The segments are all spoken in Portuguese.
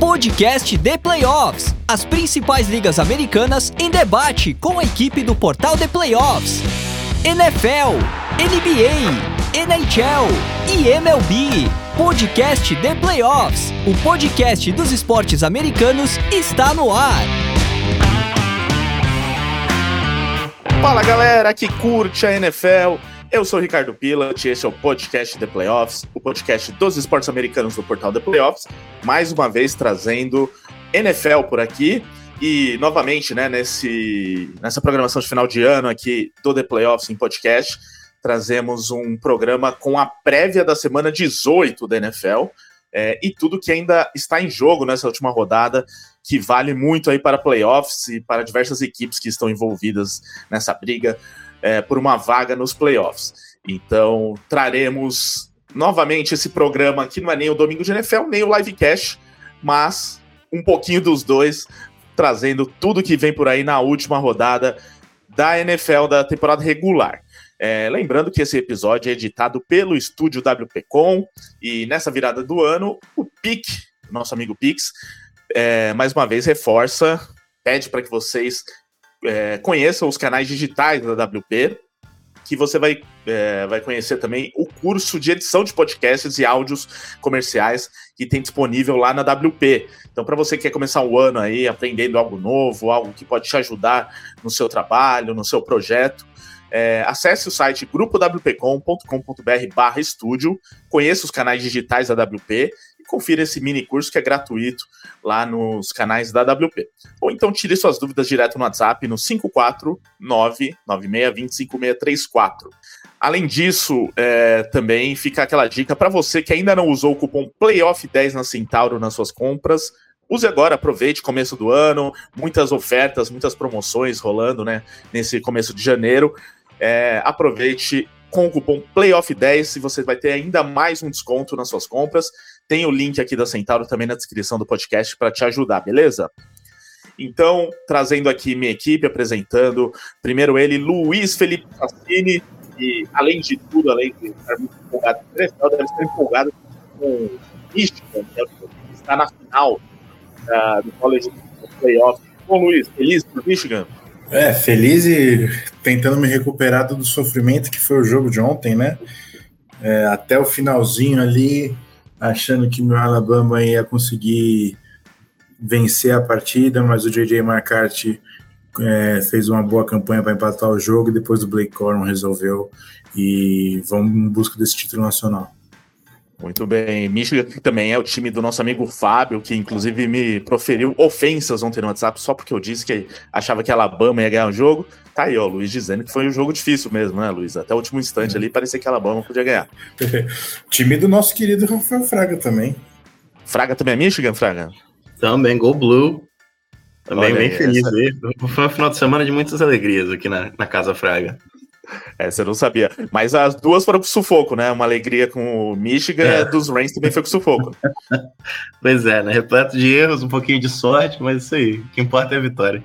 Podcast The Playoffs. As principais ligas americanas em debate com a equipe do portal The Playoffs. NFL, NBA, NHL e MLB. Podcast The Playoffs. O podcast dos esportes americanos está no ar. Fala galera que curte a NFL. Eu sou o Ricardo Pilat e este é o podcast The Playoffs, o podcast dos esportes americanos do portal The Playoffs. Mais uma vez trazendo NFL por aqui. E novamente, né, nesse, nessa programação de final de ano aqui do The Playoffs em podcast, trazemos um programa com a prévia da semana 18 da NFL. É, e tudo que ainda está em jogo nessa última rodada, que vale muito aí para playoffs e para diversas equipes que estão envolvidas nessa briga é, por uma vaga nos playoffs. Então, traremos novamente esse programa que não é nem o Domingo de NFL, nem o Livecast, mas um pouquinho dos dois, trazendo tudo que vem por aí na última rodada da NFL da temporada regular. É, lembrando que esse episódio é editado pelo estúdio WPcom e nessa virada do ano, o PIC, nosso amigo Pix, é, mais uma vez reforça, pede para que vocês é, conheçam os canais digitais da WP, que você vai, é, vai conhecer também o curso de edição de podcasts e áudios comerciais que tem disponível lá na WP. Então, para você que quer começar o ano aí aprendendo algo novo, algo que pode te ajudar no seu trabalho, no seu projeto, é, acesse o site grupowpcom.com.br barra estúdio, conheça os canais digitais da WP confira esse mini curso que é gratuito lá nos canais da WP. Ou então tire suas dúvidas direto no WhatsApp no 549-9620-5634. Além disso, é, também fica aquela dica para você que ainda não usou o cupom PLAYOFF10 na Centauro nas suas compras. Use agora, aproveite começo do ano, muitas ofertas, muitas promoções rolando, né, nesse começo de janeiro. É, aproveite com o cupom PLAYOFF10 e você vai ter ainda mais um desconto nas suas compras. Tem o link aqui da Centauro também na descrição do podcast para te ajudar, beleza? Então, trazendo aqui minha equipe, apresentando primeiro ele, Luiz Felipe Fassini, e além de tudo, além de estar muito empolgado deve estar empolgado com o Michigan, né, que está na final uh, do College Playoff. Bom, Luiz, feliz por Michigan? É, feliz e tentando me recuperar do sofrimento que foi o jogo de ontem, né? É, até o finalzinho ali, achando que meu Alabama ia conseguir vencer a partida, mas o J.J. McCarthy é, fez uma boa campanha para empatar o jogo e depois o Blake Corum resolveu e vamos em busca desse título nacional. Muito bem. Michigan também é o time do nosso amigo Fábio, que inclusive me proferiu ofensas ontem no WhatsApp só porque eu disse que achava que a Alabama ia ganhar o jogo. Tá aí, ó, o Luiz dizendo que foi um jogo difícil mesmo, né, Luiz? Até o último instante ali parecia que a Alabama podia ganhar. time do nosso querido Rafael Fraga também. Fraga também é Michigan, Fraga? Também, Go Blue. Também Olha bem aí, feliz. Essa... Foi um final de semana de muitas alegrias aqui na, na Casa Fraga. É, você não sabia. Mas as duas foram com sufoco, né? Uma alegria com o Michigan é. dos Rams também foi com sufoco. pois é, né? Repleto de erros, um pouquinho de sorte, mas isso aí. O que importa é a vitória.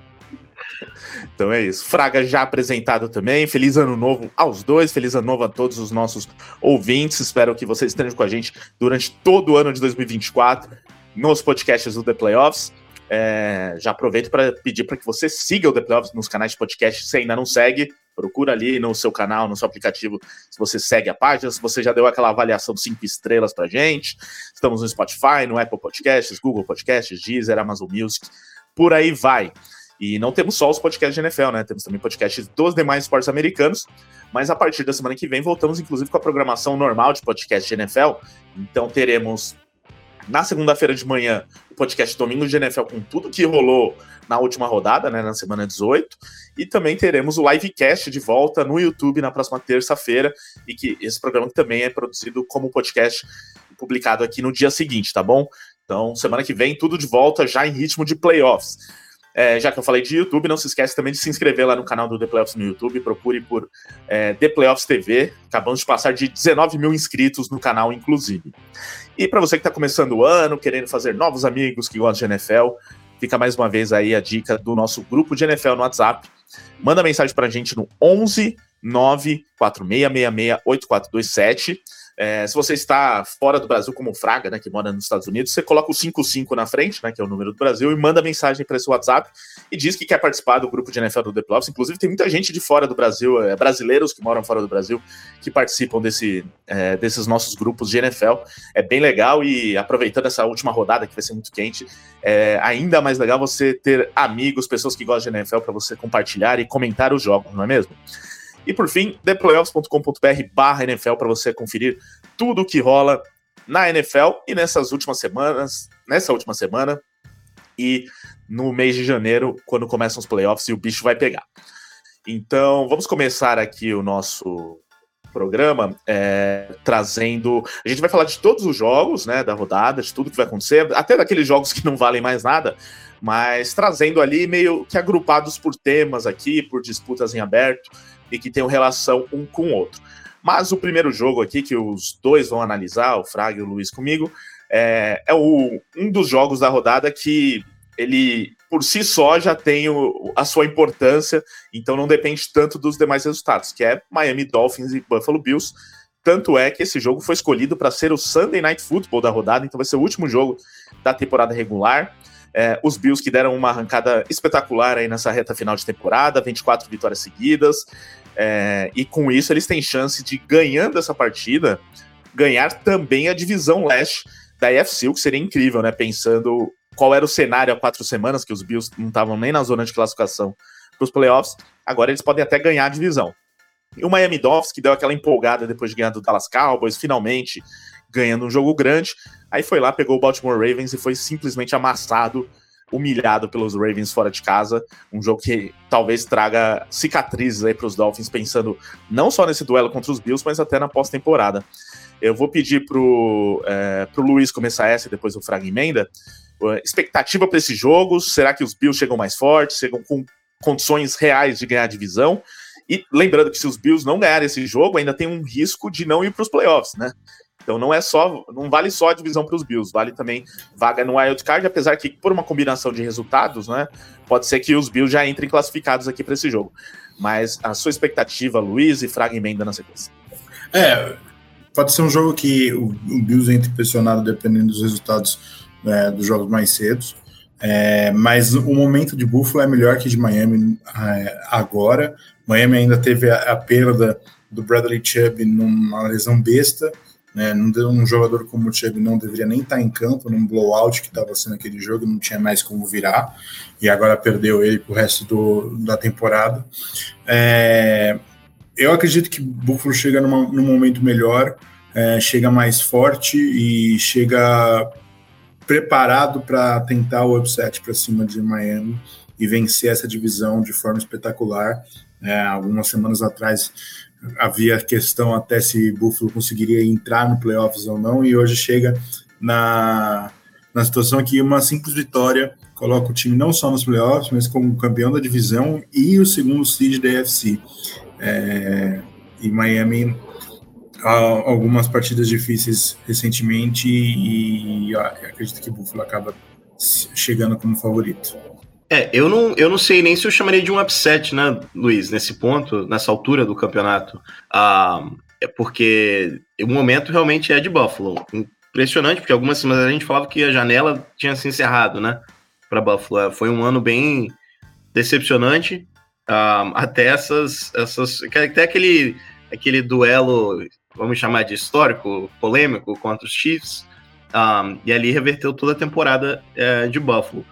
Então é isso. Fraga já apresentado também. Feliz ano novo aos dois. Feliz ano novo a todos os nossos ouvintes. Espero que vocês estejam com a gente durante todo o ano de 2024 nos podcasts do The Playoffs. É, já aproveito para pedir para que você siga o The Playoffs nos canais de podcast se ainda não segue. Procura ali no seu canal, no seu aplicativo, se você segue a página, se você já deu aquela avaliação de cinco estrelas pra gente. Estamos no Spotify, no Apple Podcasts, Google Podcasts, Deezer, Amazon Music, por aí vai. E não temos só os podcasts de NFL, né? Temos também podcasts dos demais esportes americanos. Mas a partir da semana que vem voltamos, inclusive, com a programação normal de podcast de NFL. Então teremos na segunda-feira de manhã o podcast Domingo de NFL com tudo que rolou na última rodada, né, na semana 18. E também teremos o livecast de volta no YouTube na próxima terça-feira. E que esse programa também é produzido como podcast publicado aqui no dia seguinte, tá bom? Então, semana que vem, tudo de volta já em ritmo de playoffs. É, já que eu falei de YouTube, não se esquece também de se inscrever lá no canal do The Playoffs no YouTube. Procure por é, The Playoffs TV. Acabamos de passar de 19 mil inscritos no canal, inclusive. E para você que está começando o ano, querendo fazer novos amigos que gostam de NFL, fica mais uma vez aí a dica do nosso grupo de NFL no WhatsApp. Manda mensagem para a gente no 11 946668427. É, se você está fora do Brasil, como Fraga, né, que mora nos Estados Unidos, você coloca o 55 na frente, né, que é o número do Brasil, e manda mensagem para esse WhatsApp e diz que quer participar do grupo de NFL do The Playoffs. Inclusive, tem muita gente de fora do Brasil, é, brasileiros que moram fora do Brasil, que participam desse, é, desses nossos grupos de NFL. É bem legal e aproveitando essa última rodada, que vai ser muito quente, é ainda mais legal você ter amigos, pessoas que gostam de NFL, para você compartilhar e comentar os jogos, não é mesmo? E por fim, theplayoffs.com.br barra NFL para você conferir tudo o que rola na NFL e nessas últimas semanas, nessa última semana e no mês de janeiro, quando começam os playoffs e o bicho vai pegar. Então, vamos começar aqui o nosso programa é, trazendo. A gente vai falar de todos os jogos né, da rodada, de tudo que vai acontecer, até daqueles jogos que não valem mais nada, mas trazendo ali meio que agrupados por temas aqui, por disputas em aberto e que tenham relação um com o outro. Mas o primeiro jogo aqui, que os dois vão analisar, o Fraga e o Luiz comigo, é, é o, um dos jogos da rodada que ele, por si só, já tem o, a sua importância, então não depende tanto dos demais resultados, que é Miami Dolphins e Buffalo Bills. Tanto é que esse jogo foi escolhido para ser o Sunday Night Football da rodada, então vai ser o último jogo da temporada regular. É, os Bills que deram uma arrancada espetacular aí nessa reta final de temporada, 24 vitórias seguidas, é, e com isso eles têm chance de, ganhando essa partida, ganhar também a divisão leste da AFC, o que seria incrível, né? Pensando qual era o cenário há quatro semanas, que os Bills não estavam nem na zona de classificação para os playoffs, agora eles podem até ganhar a divisão. E o Miami Dolphins, que deu aquela empolgada depois de ganhar do Dallas Cowboys, finalmente ganhando um jogo grande, Aí foi lá, pegou o Baltimore Ravens e foi simplesmente amassado, humilhado pelos Ravens fora de casa. Um jogo que talvez traga cicatrizes aí para os Dolphins, pensando não só nesse duelo contra os Bills, mas até na pós-temporada. Eu vou pedir pro, é, Luiz começar essa e depois o Fraga emenda. Expectativa para esse jogo? Será que os Bills chegam mais fortes, chegam com condições reais de ganhar a divisão? E lembrando que se os Bills não ganharem esse jogo, ainda tem um risco de não ir para os playoffs, né? Então não é só, não vale só a divisão para os Bills, vale também vaga no wild card, apesar que por uma combinação de resultados, né, pode ser que os Bills já entrem classificados aqui para esse jogo. Mas a sua expectativa, Luiz e Fraga na sequência. É, pode ser um jogo que o, o Bills entre pressionado dependendo dos resultados é, dos jogos mais cedos. É, mas o momento de Buffalo é melhor que de Miami é, agora. Miami ainda teve a, a perda do Bradley Chubb numa lesão besta. Né? Um jogador como o Chubb não deveria nem estar em campo num blowout que estava sendo aquele jogo, não tinha mais como virar, e agora perdeu ele para o resto do, da temporada. É, eu acredito que Buffalo chega numa, num momento melhor, é, chega mais forte e chega preparado para tentar o upset para cima de Miami e vencer essa divisão de forma espetacular. É, algumas semanas atrás havia questão até se Buffalo conseguiria entrar no playoffs ou não, e hoje chega na, na situação que uma simples vitória coloca o time não só nos playoffs, mas como campeão da divisão e o segundo seed da AFC. É, e Miami algumas partidas difíceis recentemente e, e acredito que Buffalo acaba chegando como favorito. É, eu não, eu não sei nem se eu chamaria de um upset, né, Luiz, nesse ponto, nessa altura do campeonato. Ah, é porque o momento realmente é de Buffalo. Impressionante, porque algumas semanas a gente falava que a janela tinha se encerrado, né, para Buffalo. É, foi um ano bem decepcionante. Ah, até essas, essas. Até aquele, aquele duelo, vamos chamar de histórico, polêmico contra os Chiefs. Ah, e ali reverteu toda a temporada é, de Buffalo.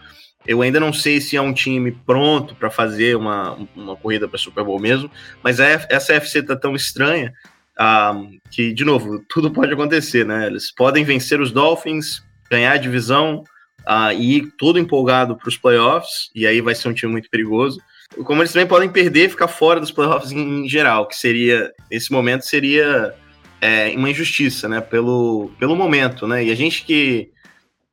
Eu ainda não sei se é um time pronto para fazer uma, uma corrida para Super Bowl mesmo, mas a, essa FC tá tão estranha um, que, de novo, tudo pode acontecer, né? Eles podem vencer os Dolphins, ganhar a divisão uh, e ir todo empolgado para os playoffs, e aí vai ser um time muito perigoso. Como eles também podem perder e ficar fora dos playoffs em, em geral, que seria, nesse momento, seria é, uma injustiça, né? Pelo, pelo momento, né? E a gente que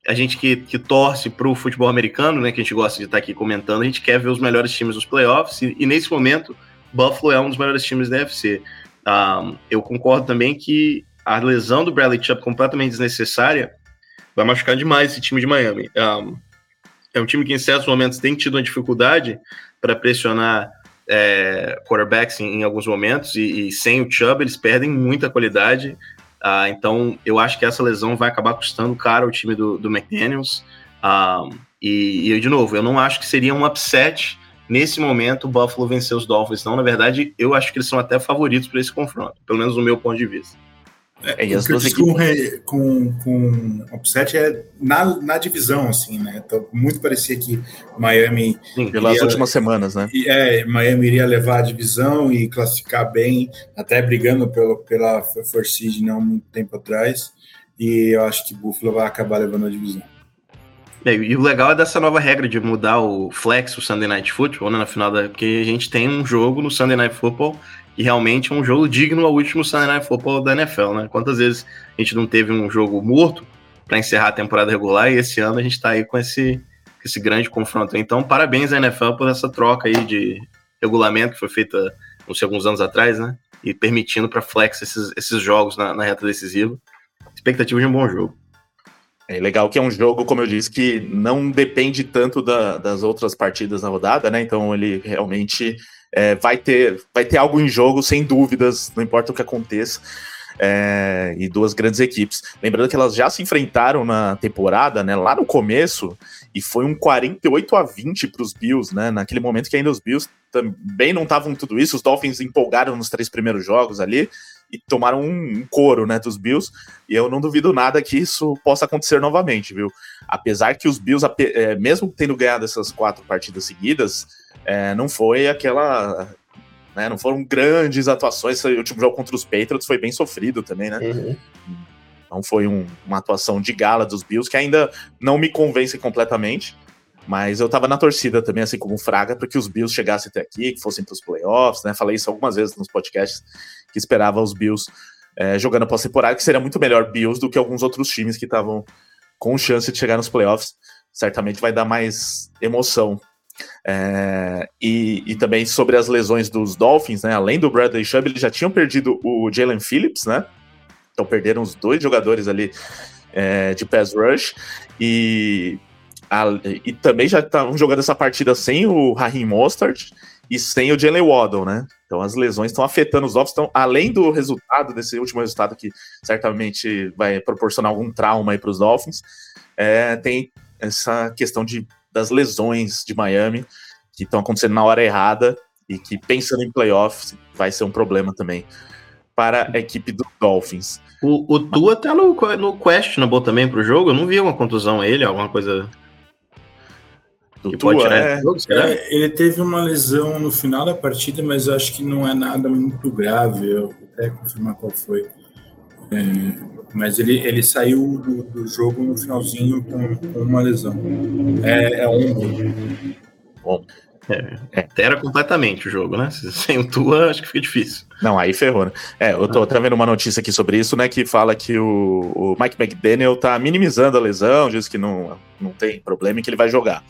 a gente que, que torce para o futebol americano, né, que a gente gosta de estar aqui comentando, a gente quer ver os melhores times dos playoffs, e, e nesse momento, Buffalo é um dos melhores times da UFC. Um, eu concordo também que a lesão do Bradley Chubb completamente desnecessária vai machucar demais esse time de Miami. Um, é um time que em certos momentos tem tido uma dificuldade para pressionar é, quarterbacks em, em, alguns momentos e, e, sem o Chubb eles perdem muita qualidade. Uh, então eu acho que essa lesão vai acabar custando caro ao time do, do McDaniels. Uh, e, e, de novo, eu não acho que seria um upset nesse momento o Buffalo vencer os Dolphins. Não, na verdade, eu acho que eles são até favoritos para esse confronto, pelo menos do meu ponto de vista. É, e as duas equipes... com, com upset é na, na divisão, assim, né? Então, muito parecia que Miami. Sim, pelas iria, últimas semanas, né? É, Miami iria levar a divisão e classificar bem, até brigando pelo, pela First Seed não muito tempo atrás. E eu acho que Buffalo vai acabar levando a divisão. É, e o legal é dessa nova regra de mudar o flex, o Sunday Night Football, né, na final da. Porque a gente tem um jogo no Sunday Night Football e realmente é um jogo digno ao último Sunday Night Football da NFL, né? Quantas vezes a gente não teve um jogo morto para encerrar a temporada regular e esse ano a gente está aí com esse, esse grande confronto. Então, parabéns à NFL por essa troca aí de regulamento que foi feita uns alguns anos atrás, né? E permitindo para flex esses, esses jogos na, na reta decisiva. Expectativa de um bom jogo. É legal que é um jogo, como eu disse, que não depende tanto da, das outras partidas na rodada, né? Então ele realmente é, vai, ter, vai ter algo em jogo, sem dúvidas, não importa o que aconteça. É, e duas grandes equipes. Lembrando que elas já se enfrentaram na temporada, né? Lá no começo, e foi um 48 a 20 para os Bills, né? Naquele momento que ainda os Bills também não estavam tudo isso, os Dolphins empolgaram nos três primeiros jogos ali e tomaram um, couro, né, dos Bills, e eu não duvido nada que isso possa acontecer novamente, viu? Apesar que os Bills, é, mesmo tendo ganhado essas quatro partidas seguidas, é, não foi aquela... Né, não foram grandes atuações, o último jogo contra os Patriots foi bem sofrido também, né? Uhum. Não foi um, uma atuação de gala dos Bills, que ainda não me convence completamente, mas eu tava na torcida também, assim como o Fraga, para que os Bills chegassem até aqui, que fossem para os playoffs, né? Falei isso algumas vezes nos podcasts, que esperava os Bills é, jogando pós-temporada, que seria muito melhor Bills do que alguns outros times que estavam com chance de chegar nos playoffs. Certamente vai dar mais emoção. É, e, e, também sobre as lesões dos Dolphins, né? Além do Bradley Chubb, eles já tinham perdido o Jalen Phillips, né? Então perderam os dois jogadores ali é, de pass rush. E, a, e também já estavam jogando essa partida sem o Raheem Mostert e sem o Jalen Waddle, né? Então as lesões estão afetando os Dolphins. Então, além do resultado, desse último resultado que certamente vai proporcionar algum trauma aí para os Dolphins, é, tem essa questão de, das lesões de Miami que estão acontecendo na hora errada e que, pensando em playoffs, vai ser um problema também para a equipe dos Dolphins. O, o Tua tá no, no questionable também para o jogo. Eu não vi uma contusão a ele, alguma coisa do Tua, é, jogo, é, ele teve uma lesão no final da partida, mas eu acho que não é nada muito grave. Eu vou até confirmar qual foi. É, mas ele, ele saiu do, do, jogo no finalzinho com, com uma lesão. É, é ombro. Bom. É, é. Altera completamente o jogo, né? Sem o Tua, acho que fica difícil. Não, aí ferrou, né? É, eu tô, ah. vendo uma notícia aqui sobre isso, né? Que fala que o, o Mike McDaniel tá minimizando a lesão, diz que não, não tem problema e que ele vai jogar.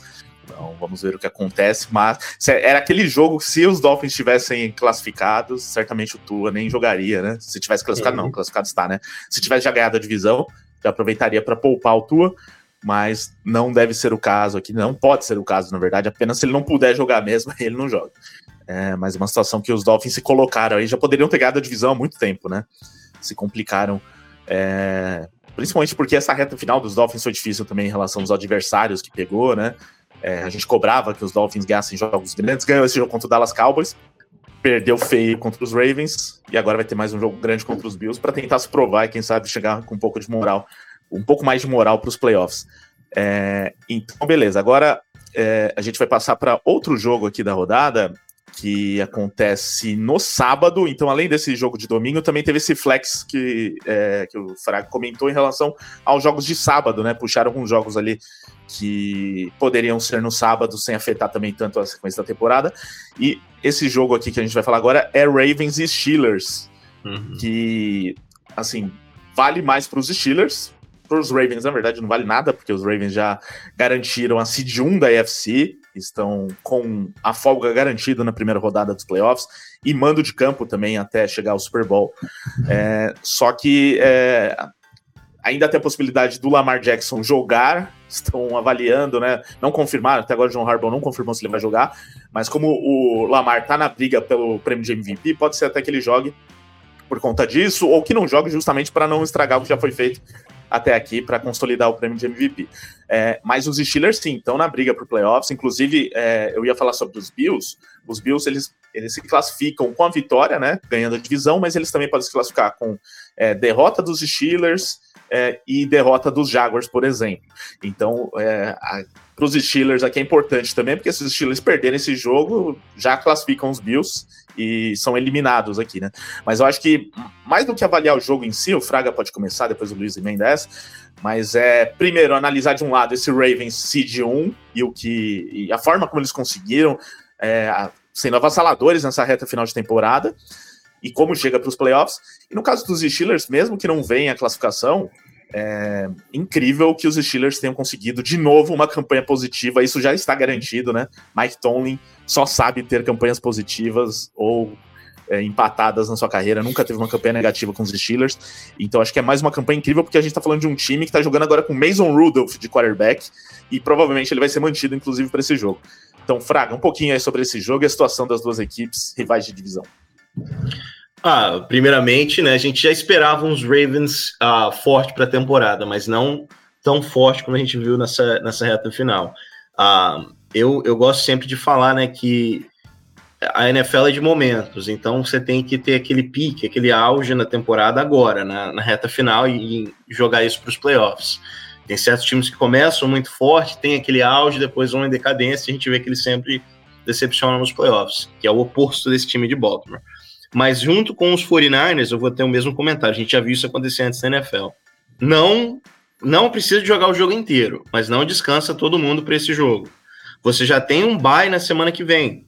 Então vamos ver o que acontece. Mas era aquele jogo que se os Dolphins tivessem classificados, certamente o Tua nem jogaria, né? Se tivesse classificado, uhum. não, classificado está, né? Se tivesse já ganhado a divisão, já aproveitaria para poupar o Tua, mas não deve ser o caso aqui, não pode ser o caso, na verdade, apenas se ele não puder jogar mesmo, ele não joga. É, mas uma situação que os Dolphins se colocaram aí, já poderiam ter ganhado a divisão há muito tempo, né? Se complicaram. É, principalmente porque essa reta final dos Dolphins foi difícil também em relação aos adversários que pegou, né? É, a gente cobrava que os Dolphins ganhassem jogos grandes, ganhou esse jogo contra o Dallas Cowboys, perdeu feio contra os Ravens, e agora vai ter mais um jogo grande contra os Bills para tentar se provar e quem sabe chegar com um pouco de moral, um pouco mais de moral para os playoffs. É, então, beleza. Agora é, a gente vai passar para outro jogo aqui da rodada, que acontece no sábado. Então, além desse jogo de domingo, também teve esse flex que, é, que o Fraga comentou em relação aos jogos de sábado, né? Puxaram alguns jogos ali que poderiam ser no sábado, sem afetar também tanto a sequência da temporada. E esse jogo aqui que a gente vai falar agora é Ravens e Steelers, uhum. que, assim, vale mais para os Steelers. Para os Ravens, na verdade, não vale nada, porque os Ravens já garantiram a seed 1 da AFC, estão com a folga garantida na primeira rodada dos playoffs e mando de campo também até chegar ao Super Bowl. É, só que é, ainda tem a possibilidade do Lamar Jackson jogar, estão avaliando, né? Não confirmaram, até agora o John Harbaugh não confirmou se ele vai jogar, mas como o Lamar tá na briga pelo prêmio de MVP, pode ser até que ele jogue por conta disso, ou que não jogue justamente para não estragar o que já foi feito até aqui para consolidar o prêmio de MVP. É, mas os Steelers, sim, estão na briga para playoffs. Inclusive, é, eu ia falar sobre os Bills. Os Bills, eles, eles se classificam com a vitória, né? Ganhando a divisão, mas eles também podem se classificar com é, derrota dos Steelers é, e derrota dos Jaguars, por exemplo. Então, é, para os Steelers aqui é importante também, porque se os Steelers perderem esse jogo, já classificam os Bills e são eliminados aqui, né? Mas eu acho que mais do que avaliar o jogo em si, o Fraga pode começar, depois o Luiz e Mendes, mas é primeiro analisar de um lado esse Ravens Seed 1 e o que e a forma como eles conseguiram é, sendo avassaladores nessa reta final de temporada e como chega para os playoffs. E no caso dos Steelers, mesmo que não venha a classificação, é incrível que os Steelers tenham conseguido de novo uma campanha positiva. Isso já está garantido, né? Mike Tomlin só sabe ter campanhas positivas ou é, empatadas na sua carreira, nunca teve uma campanha negativa com os Steelers. Então acho que é mais uma campanha incrível porque a gente está falando de um time que está jogando agora com Mason Rudolph de quarterback e provavelmente ele vai ser mantido, inclusive, para esse jogo. Então, Fraga, um pouquinho aí sobre esse jogo e a situação das duas equipes rivais de divisão. Ah, primeiramente, né, a gente já esperava uns Ravens ah, forte para a temporada, mas não tão forte como a gente viu nessa, nessa reta final. Ah, eu, eu gosto sempre de falar né, que a NFL é de momentos, então você tem que ter aquele pique, aquele auge na temporada agora, na, na reta final, e, e jogar isso para os playoffs. Tem certos times que começam muito forte, tem aquele auge, depois vão em decadência, e a gente vê que eles sempre decepcionam nos playoffs, que é o oposto desse time de Baltimore. Mas junto com os 49ers, eu vou ter o mesmo comentário. A gente já viu isso acontecer antes da NFL. Não, não precisa jogar o jogo inteiro, mas não descansa todo mundo para esse jogo. Você já tem um bye na semana que vem.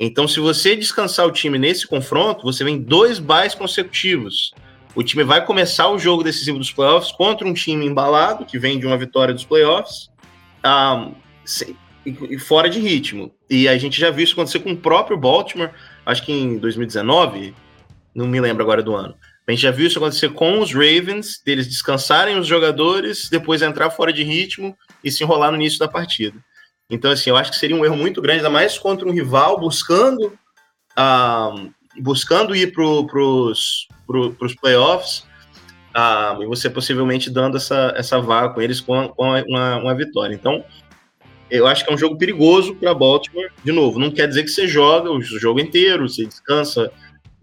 Então, se você descansar o time nesse confronto, você vem dois byes consecutivos. O time vai começar o jogo decisivo dos playoffs contra um time embalado, que vem de uma vitória dos playoffs, um, ah, e fora de ritmo. E a gente já viu isso acontecer com o próprio Baltimore acho que em 2019, não me lembro agora do ano. A gente já viu isso acontecer com os Ravens, deles descansarem os jogadores, depois entrar fora de ritmo e se enrolar no início da partida. Então, assim, eu acho que seria um erro muito grande, ainda mais contra um rival buscando, uh, buscando ir para os playoffs, uh, e você possivelmente dando essa, essa vaga com eles com, com uma, uma vitória. Então, eu acho que é um jogo perigoso para Baltimore. De novo, não quer dizer que você joga o jogo inteiro, você descansa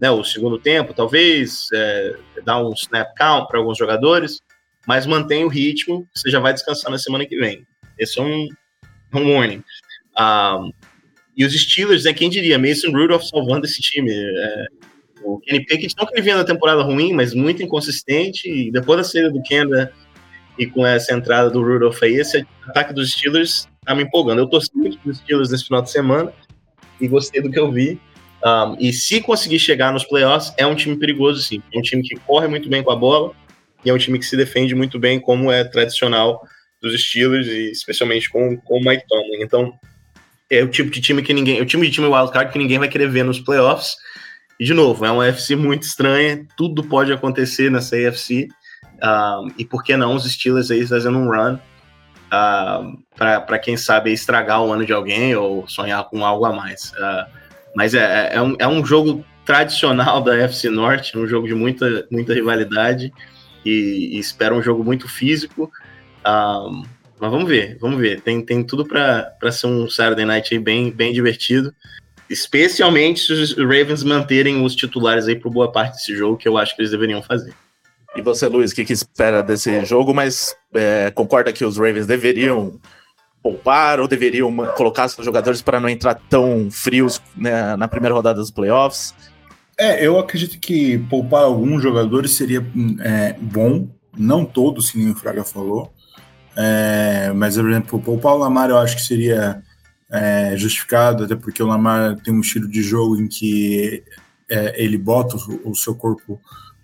né, o segundo tempo, talvez, é, dá um snap count para alguns jogadores, mas mantém o ritmo, você já vai descansar na semana que vem. Esse é um, um warning. Um, ah, e os Steelers, né, quem diria, Mason Rudolph salvando esse time. É, o Kenny Pickett, não que ele vinha da temporada ruim, mas muito inconsistente, e depois da saída do Kenda e com essa entrada do Rudolph aí, esse ataque dos Steelers tá me empolgando. Eu torci muito dos Steelers nesse final de semana e gostei do que eu vi. Um, e se conseguir chegar nos playoffs, é um time perigoso, sim. É um time que corre muito bem com a bola e é um time que se defende muito bem, como é tradicional dos Steelers, e especialmente com, com o Mike Tomlin. Então, é o tipo de time que ninguém. É o time de time wildcard que ninguém vai querer ver nos playoffs. E, de novo, é uma AFC muito estranha, tudo pode acontecer nessa AFC. Um, e por que não os Steelers aí fazendo um run uh, para quem sabe estragar o ano de alguém ou sonhar com algo a mais. Uh, mas é, é, um, é um jogo tradicional da FC Norte, um jogo de muita, muita rivalidade e, e espero um jogo muito físico. Um, mas vamos ver, vamos ver. Tem, tem tudo para ser um Saturday Night bem, bem divertido. Especialmente se os Ravens manterem os titulares aí por boa parte desse jogo, que eu acho que eles deveriam fazer. E você, Luiz, o que, que espera desse jogo? Mas é, concorda que os Ravens deveriam poupar ou deveriam colocar seus jogadores para não entrar tão frios né, na primeira rodada dos playoffs? É, eu acredito que poupar alguns jogadores seria é, bom, não todos, como o Fraga falou. É, mas, por exemplo, poupar o Lamar eu acho que seria é, justificado, até porque o Lamar tem um estilo de jogo em que é, ele bota o, o seu corpo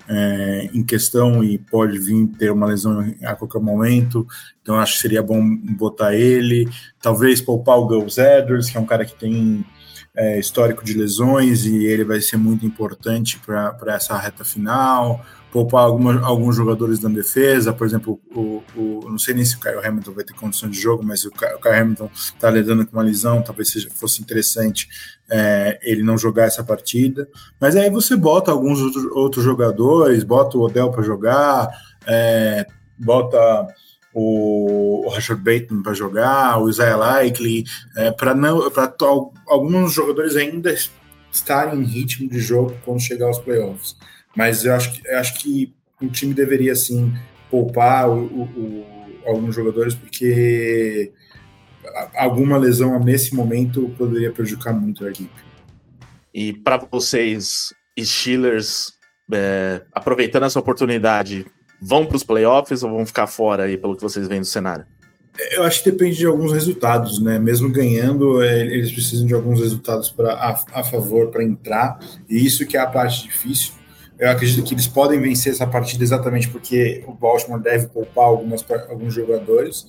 é, em questão e pode vir ter uma lesão a qualquer momento, então acho que seria bom botar ele, talvez poupar o Gus Edwards, que é um cara que tem é, histórico de lesões e ele vai ser muito importante para essa reta final. Poupar alguma, alguns jogadores da defesa, por exemplo, o, o, não sei nem se o Kyle Hamilton vai ter condição de jogo, mas o, o Kyle Hamilton está lidando com uma lesão, talvez seja, fosse interessante é, ele não jogar essa partida. Mas aí você bota alguns outros, outros jogadores, bota o Odell para jogar, é, bota o, o Rashad Bateman para jogar, o Isaiah Likely, é, para não para alguns jogadores ainda estarem em ritmo de jogo quando chegar aos playoffs. Mas eu acho que, eu acho que o time deveria sim poupar o, o, o, alguns jogadores porque alguma lesão nesse momento poderia prejudicar muito a equipe. E para vocês, Steelers, é, aproveitando essa oportunidade, vão para os playoffs ou vão ficar fora aí, pelo que vocês veem do cenário? Eu acho que depende de alguns resultados, né? Mesmo ganhando, é, eles precisam de alguns resultados para a, a, favor para entrar, e isso que é a parte difícil. Eu acredito que eles podem vencer essa partida exatamente porque o Baltimore deve poupar algumas, alguns jogadores,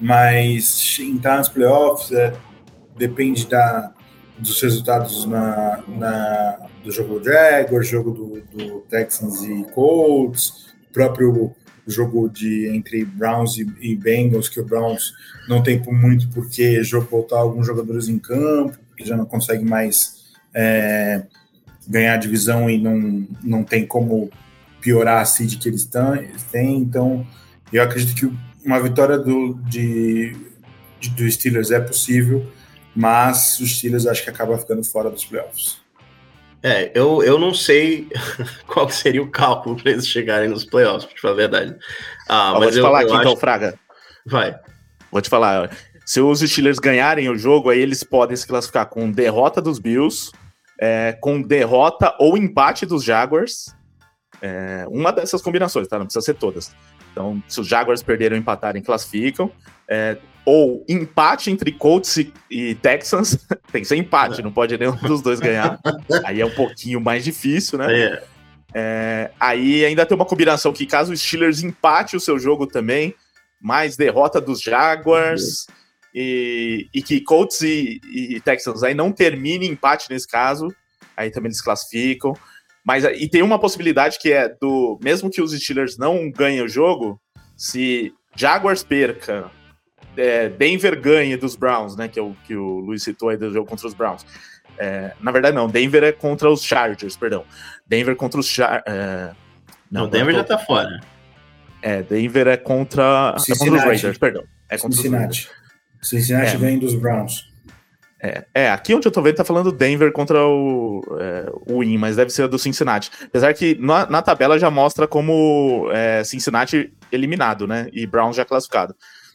mas entrar nos playoffs é, depende da, dos resultados na, na, do jogo do Jaguars, jogo do, do Texans e Colts, próprio jogo de entre Browns e, e, Bengals, que o Browns não tem por muito porque botar alguns jogadores em campo, que já não consegue mais é, ganhar a divisão e não, não tem como piorar a seed que eles têm. Então, eu acredito que uma vitória do, de, de, do Steelers é possível, mas os Steelers acho que acaba ficando fora dos playoffs. É, eu, eu não sei qual seria o cálculo para eles chegarem nos playoffs, para falar a verdade. Ah, mas vou te eu, falar eu aqui, então, acho... então, Fraga. Vai. Vou te falar. Se os Steelers ganharem o jogo, aí eles podem se classificar com derrota dos Bills, é, com derrota ou empate dos Jaguars. É, uma dessas combinações, tá? Não precisa ser todas. Então, se os Jaguars perderem ou empatarem, classificam. É, ou empate entre Colts e, e Texans, tem que ser empate, é. não pode nenhum dos dois ganhar. aí é um pouquinho mais difícil, né? É. É, aí ainda tem uma combinação que, caso o Steelers empate o seu jogo também, mais derrota dos Jaguars e, e, que Colts e, e, Texans aí não termine empate nesse caso, aí também eles classificam. Mas e tem uma possibilidade que é do mesmo que os Steelers não ganhem o jogo, se Jaguars perca é, Denver ganha dos Browns, né? Que é o que o Luiz citou aí do jogo contra os Browns. É, na verdade, não. Denver é contra os Chargers, perdão. Denver contra os Chargers. É, não, Denver já tá fora. É, Denver é contra, é contra os Raiders, perdão. É contra Cincinnati. Os Cincinnati é. ganha dos Browns. É, é, aqui onde eu tô vendo tá falando Denver contra o, é, o Win, mas deve ser do Cincinnati. Apesar que na, na tabela já mostra como é, Cincinnati eliminado, né? E Browns já classificado.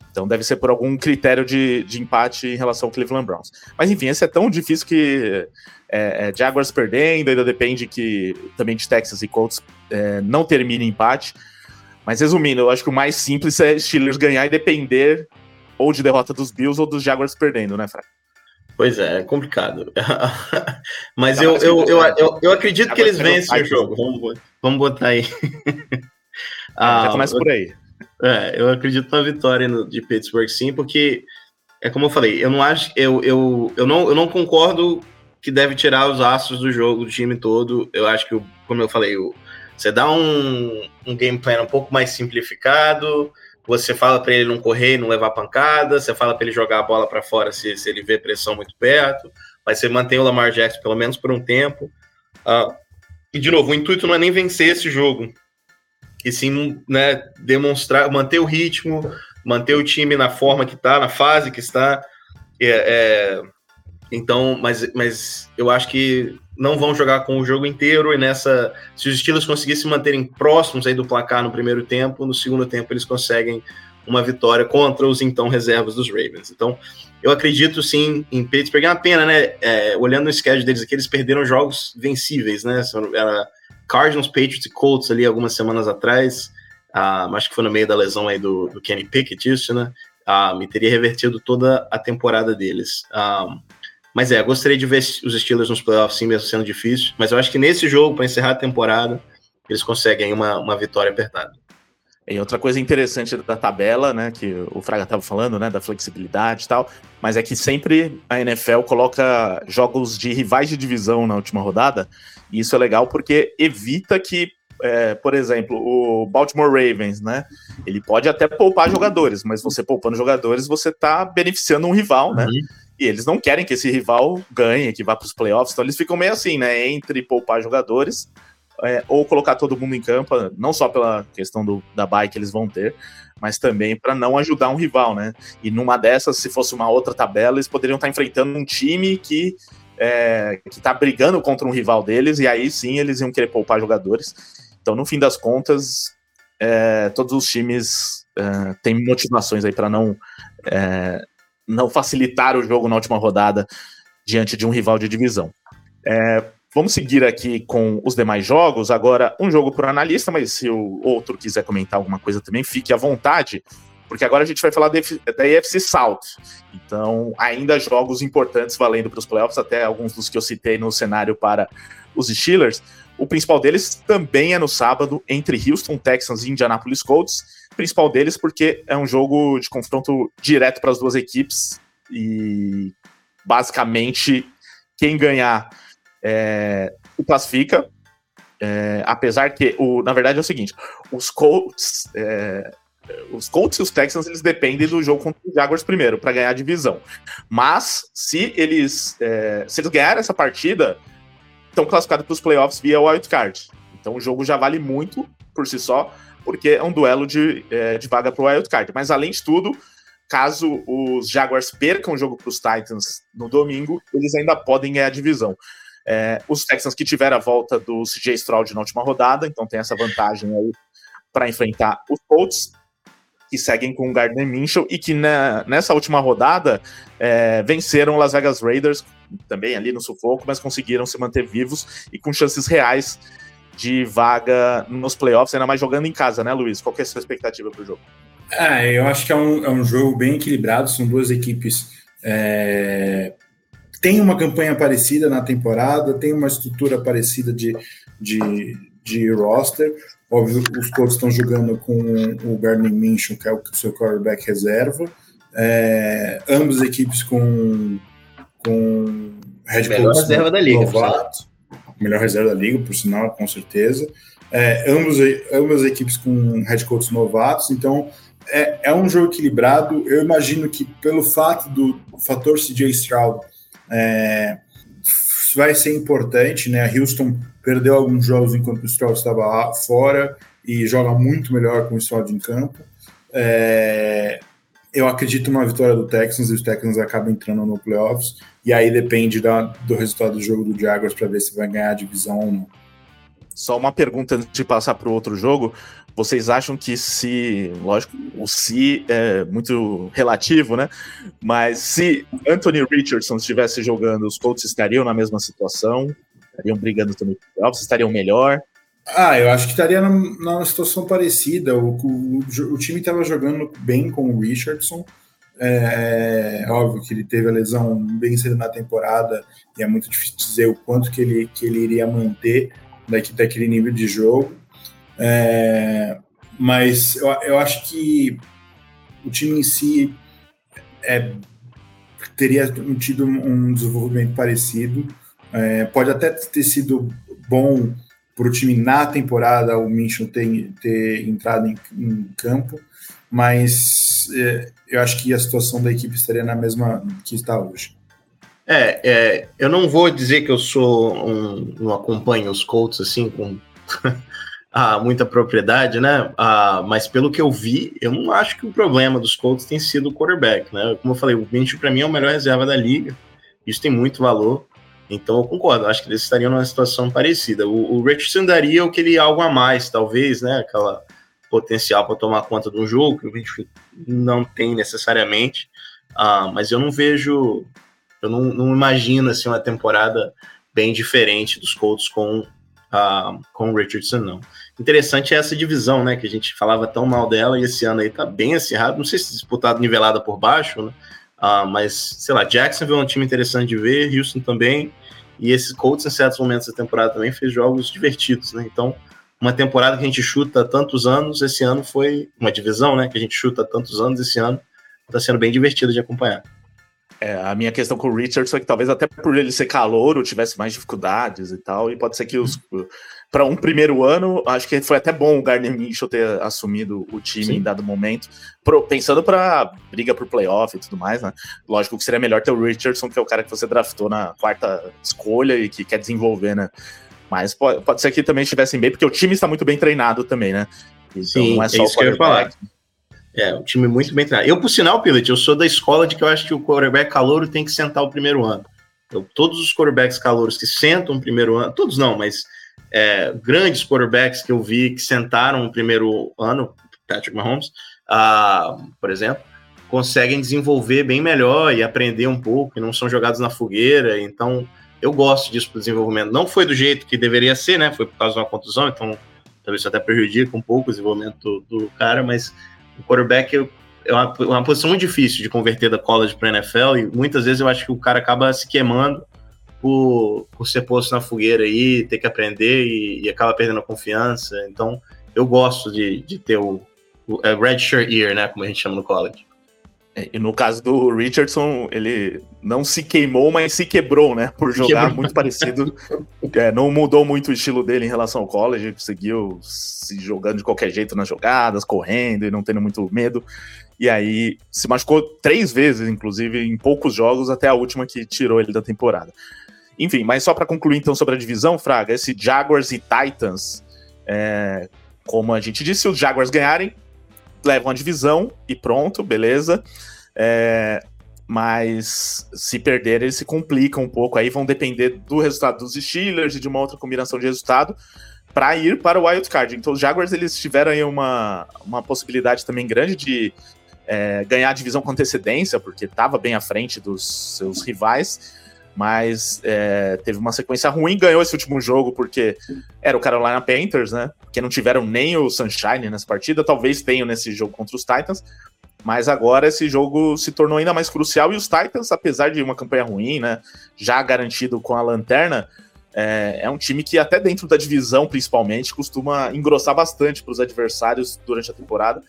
Então deve ser por algum critério de, de empate em relação ao Cleveland Browns. Mas enfim, esse é tão difícil que é, é, Jaguars perdendo, ainda depende que também de Texas e Colts é, não termine empate. Mas resumindo, eu acho que o mais simples é Steelers ganhar e depender ou de derrota dos Bills ou dos Jaguars perdendo, né, Fred? Pois é, é complicado. Mas eu, eu, eu, eu, eu acredito que eles vencem o jogo. Vamos, botar aí. já começa por aí. É, eu acredito na vitória de Pittsburgh, sim, porque é como eu falei, eu não acho, eu, eu, eu, não, eu não concordo que deve tirar os astros do jogo, do time todo. Eu acho que, como eu falei, você dá um, um game plan um pouco mais simplificado, você fala para ele não correr e não levar pancada, você fala para ele jogar a bola para fora se, se ele vê pressão muito perto, mas você mantém o Lamar Jackson pelo menos por um tempo. Uh, e, de novo, o intuito não é nem vencer esse jogo, e sim né, demonstrar, manter o ritmo, manter o time na forma que está, na fase que está. É, é, então, mas, mas eu acho que não vão jogar com o jogo inteiro e nessa, se os Steelers conseguissem manterem próximos aí do placar no primeiro tempo, no segundo tempo eles conseguem uma vitória contra os então reservas dos Ravens. Então, eu acredito sim em Pittsburgh. É uma pena, né? É, olhando no schedule deles aqui, eles perderam jogos vencíveis, né? Era Cardinals, Patriots e Colts ali algumas semanas atrás, uh, acho que foi no meio da lesão aí do, do Kenny Pickett, isso, né? Uh, me teria revertido toda a temporada deles. Uh, mas é, gostaria de ver os Steelers nos playoffs, sim, mesmo sendo difícil. Mas eu acho que nesse jogo, para encerrar a temporada, eles conseguem uma, uma vitória apertada. E outra coisa interessante da tabela, né, que o Fraga estava falando, né, da flexibilidade e tal, mas é que sempre a NFL coloca jogos de rivais de divisão na última rodada, e isso é legal porque evita que, é, por exemplo, o Baltimore Ravens, né, ele pode até poupar jogadores, mas você poupando jogadores, você está beneficiando um rival, né, uhum. E eles não querem que esse rival ganhe, que vá para os playoffs, então eles ficam meio assim, né, entre poupar jogadores é, ou colocar todo mundo em campo, não só pela questão do, da bike que eles vão ter, mas também para não ajudar um rival, né? E numa dessas, se fosse uma outra tabela, eles poderiam estar enfrentando um time que é, que está brigando contra um rival deles, e aí sim eles iam querer poupar jogadores. Então, no fim das contas, é, todos os times é, têm motivações aí para não, é, não facilitar o jogo na última rodada diante de um rival de divisão. É, Vamos seguir aqui com os demais jogos. Agora, um jogo o analista, mas se o outro quiser comentar alguma coisa também, fique à vontade, porque agora a gente vai falar da EFC South. Então, ainda jogos importantes valendo para os playoffs, até alguns dos que eu citei no cenário para os Steelers. O principal deles também é no sábado, entre Houston Texans e Indianapolis Colts. Principal deles porque é um jogo de confronto direto para as duas equipes e basicamente quem ganhar é, o classifica, é, apesar que, o, na verdade é o seguinte, os Colts, é, os Colts e os Texans eles dependem do jogo contra os Jaguars primeiro para ganhar a divisão. Mas se eles é, se eles ganharem essa partida, estão classificados para os playoffs via wild card. Então o jogo já vale muito por si só, porque é um duelo de, é, de vaga para o wild card. Mas além de tudo, caso os Jaguars percam o jogo para os Titans no domingo, eles ainda podem ganhar a divisão. É, os Texans que tiveram a volta do CJ Stroud na última rodada, então tem essa vantagem aí para enfrentar os Colts, que seguem com o Gardner Minshew e que na, nessa última rodada é, venceram Las Vegas Raiders, também ali no sufoco, mas conseguiram se manter vivos e com chances reais de vaga nos playoffs, ainda mais jogando em casa, né, Luiz? Qual é a sua expectativa para o jogo? É, eu acho que é um, é um jogo bem equilibrado, são duas equipes é, tem uma campanha parecida na temporada, tem uma estrutura parecida de, de, de roster. Óbvio, os Colts estão jogando com o Gardner Minshew, que é o seu quarterback reserva. É, ambas equipes com, com head melhor reserva da liga, novato, melhor reserva da liga, por sinal, com certeza. É, ambos, ambas equipes com head coaches novatos, então é, é um jogo equilibrado. Eu imagino que pelo fato do fator CJ Stroud é, vai ser importante, né? A Houston perdeu alguns jogos enquanto o Stroud estava fora e joga muito melhor com o Stroud em campo. É, eu acredito numa vitória do Texans e os Texans acabam entrando no playoffs. E aí depende da, do resultado do jogo do Jaguars para ver se vai ganhar a divisão ou não. Só uma pergunta antes de passar para o outro jogo. Vocês acham que se, lógico, o se é muito relativo, né? Mas se Anthony Richardson estivesse jogando, os Colts estariam na mesma situação? Estariam brigando também playoffs? Estariam melhor? Ah, eu acho que estaria numa situação parecida. O, o, o time estava jogando bem com o Richardson. É, é, óbvio que ele teve a lesão bem cedo na temporada e é muito difícil dizer o quanto que ele, que ele iria manter daqui, daquele nível de jogo. É, mas eu, eu acho que o time em si é, teria tido um desenvolvimento parecido. É, pode até ter sido bom para o time na temporada o Minchon ter, ter entrado em, em campo, mas é, eu acho que a situação da equipe estaria na mesma que está hoje. É, é eu não vou dizer que eu sou um, não acompanho os Colts assim com muita propriedade, né? Ah, mas pelo que eu vi, eu não acho que o problema dos Colts tem sido o quarterback, né? Como eu falei, o Minshew para mim é o melhor reserva da liga. Isso tem muito valor. Então eu concordo, acho que eles estariam numa situação parecida. O, o Richardson daria o que ele algo a mais, talvez, né? Aquela potencial para tomar conta de um jogo que o Minshew não tem necessariamente. Ah, mas eu não vejo, eu não, não imagino assim uma temporada bem diferente dos Colts com uh, com o Richardson, não. Interessante é essa divisão, né? Que a gente falava tão mal dela e esse ano aí tá bem acirrado. Não sei se disputado nivelada por baixo, né? Uh, mas, sei lá, Jacksonville é um time interessante de ver, Houston também. E esses Colts, em certos momentos da temporada, também fez jogos divertidos, né? Então, uma temporada que a gente chuta há tantos anos, esse ano foi uma divisão, né? Que a gente chuta há tantos anos, esse ano está sendo bem divertido de acompanhar. É, a minha questão com o Richardson é que talvez até por ele ser calor tivesse mais dificuldades e tal, e pode ser que os para um primeiro ano, acho que foi até bom o Gardner Minshew ter assumido o time Sim. em dado momento, pro, pensando para briga por playoff e tudo mais, né? Lógico que seria melhor ter o Richardson, que é o cara que você draftou na quarta escolha e que quer desenvolver, né? Mas pode, pode ser que também estivessem bem, porque o time está muito bem treinado também, né? Então Sim, não é só é isso o que eu ia falar. É, um time muito bem treinado. Eu, por sinal, Pilot, eu sou da escola de que eu acho que o quarterback calouro tem que sentar o primeiro ano. Eu, todos os quarterbacks calouros que sentam o primeiro ano, todos não, mas é, grandes quarterbacks que eu vi que sentaram o primeiro ano, Patrick Mahomes, uh, por exemplo, conseguem desenvolver bem melhor e aprender um pouco, e não são jogados na fogueira. Então, eu gosto disso para o desenvolvimento. Não foi do jeito que deveria ser, né? Foi por causa de uma contusão, então talvez isso até prejudique um pouco o desenvolvimento do, do cara, mas o quarterback é uma, uma, posição muito difícil de converter da college para NFL e muitas vezes eu acho que o cara acaba se queimando por, por ser posto na fogueira aí, ter que aprender e, e acaba perdendo a confiança. Então eu gosto de, de ter o, o é, red shirt year, né, como a gente chama no college. É, e no caso do Richardson, ele não se queimou, mas se quebrou, né? Por jogar quebrou. muito parecido. É, não mudou muito o estilo dele em relação ao college, seguiu se jogando de qualquer jeito nas jogadas, correndo e não tendo muito medo. E aí se machucou três vezes, inclusive, em poucos jogos, até a última que tirou ele da temporada. Enfim, mas só para concluir então sobre a divisão, Fraga, esse Jaguars e Titans, é, como a gente disse, se os Jaguars ganharem, levam a divisão e pronto, beleza. É, mas se perder, eles se complicam um pouco. Aí vão depender do resultado dos Steelers e de uma outra combinação de resultado para ir para o wild card. Então os Jaguars eles tiveram aí uma, uma possibilidade também grande de é, ganhar a divisão com antecedência, porque estava bem à frente dos seus rivais mas é, teve uma sequência ruim, ganhou esse último jogo porque era o Carolina Panthers, né? Que não tiveram nem o Sunshine nessa partida, talvez tenham nesse jogo contra os Titans, mas agora esse jogo se tornou ainda mais crucial e os Titans, apesar de uma campanha ruim, né? Já garantido com a lanterna, é, é um time que até dentro da divisão, principalmente, costuma engrossar bastante para os adversários durante a temporada.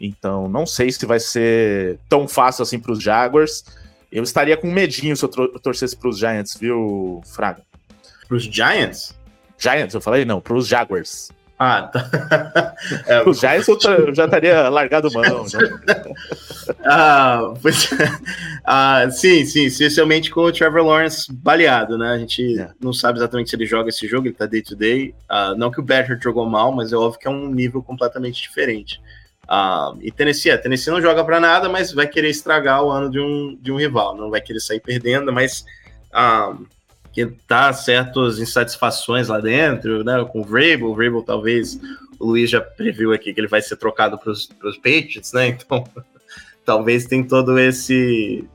Então, não sei se vai ser tão fácil assim para os Jaguars. Eu estaria com medinho se eu torcesse para os Giants, viu, Fraga? Para os Giants? Giants, eu falei? Não, para os Jaguars. Ah, tá. É, os Giants eu, já estaria largado mão. ah, pois, ah, sim, sim, especialmente com o Trevor Lawrence baleado, né? A gente é. não sabe exatamente se ele joga esse jogo, ele tá day to day. Ah, não que o Badger jogou mal, mas é óbvio que é um nível completamente diferente. Uh, e Tennessee, é, Tennessee não joga para nada, mas vai querer estragar o ano de um, de um rival, não vai querer sair perdendo, mas uh, que tá certas insatisfações lá dentro, né? Com o Vrabel, o Vrabel talvez o Luiz já previu aqui que ele vai ser trocado para os Patriots, né? Então talvez tem todo esse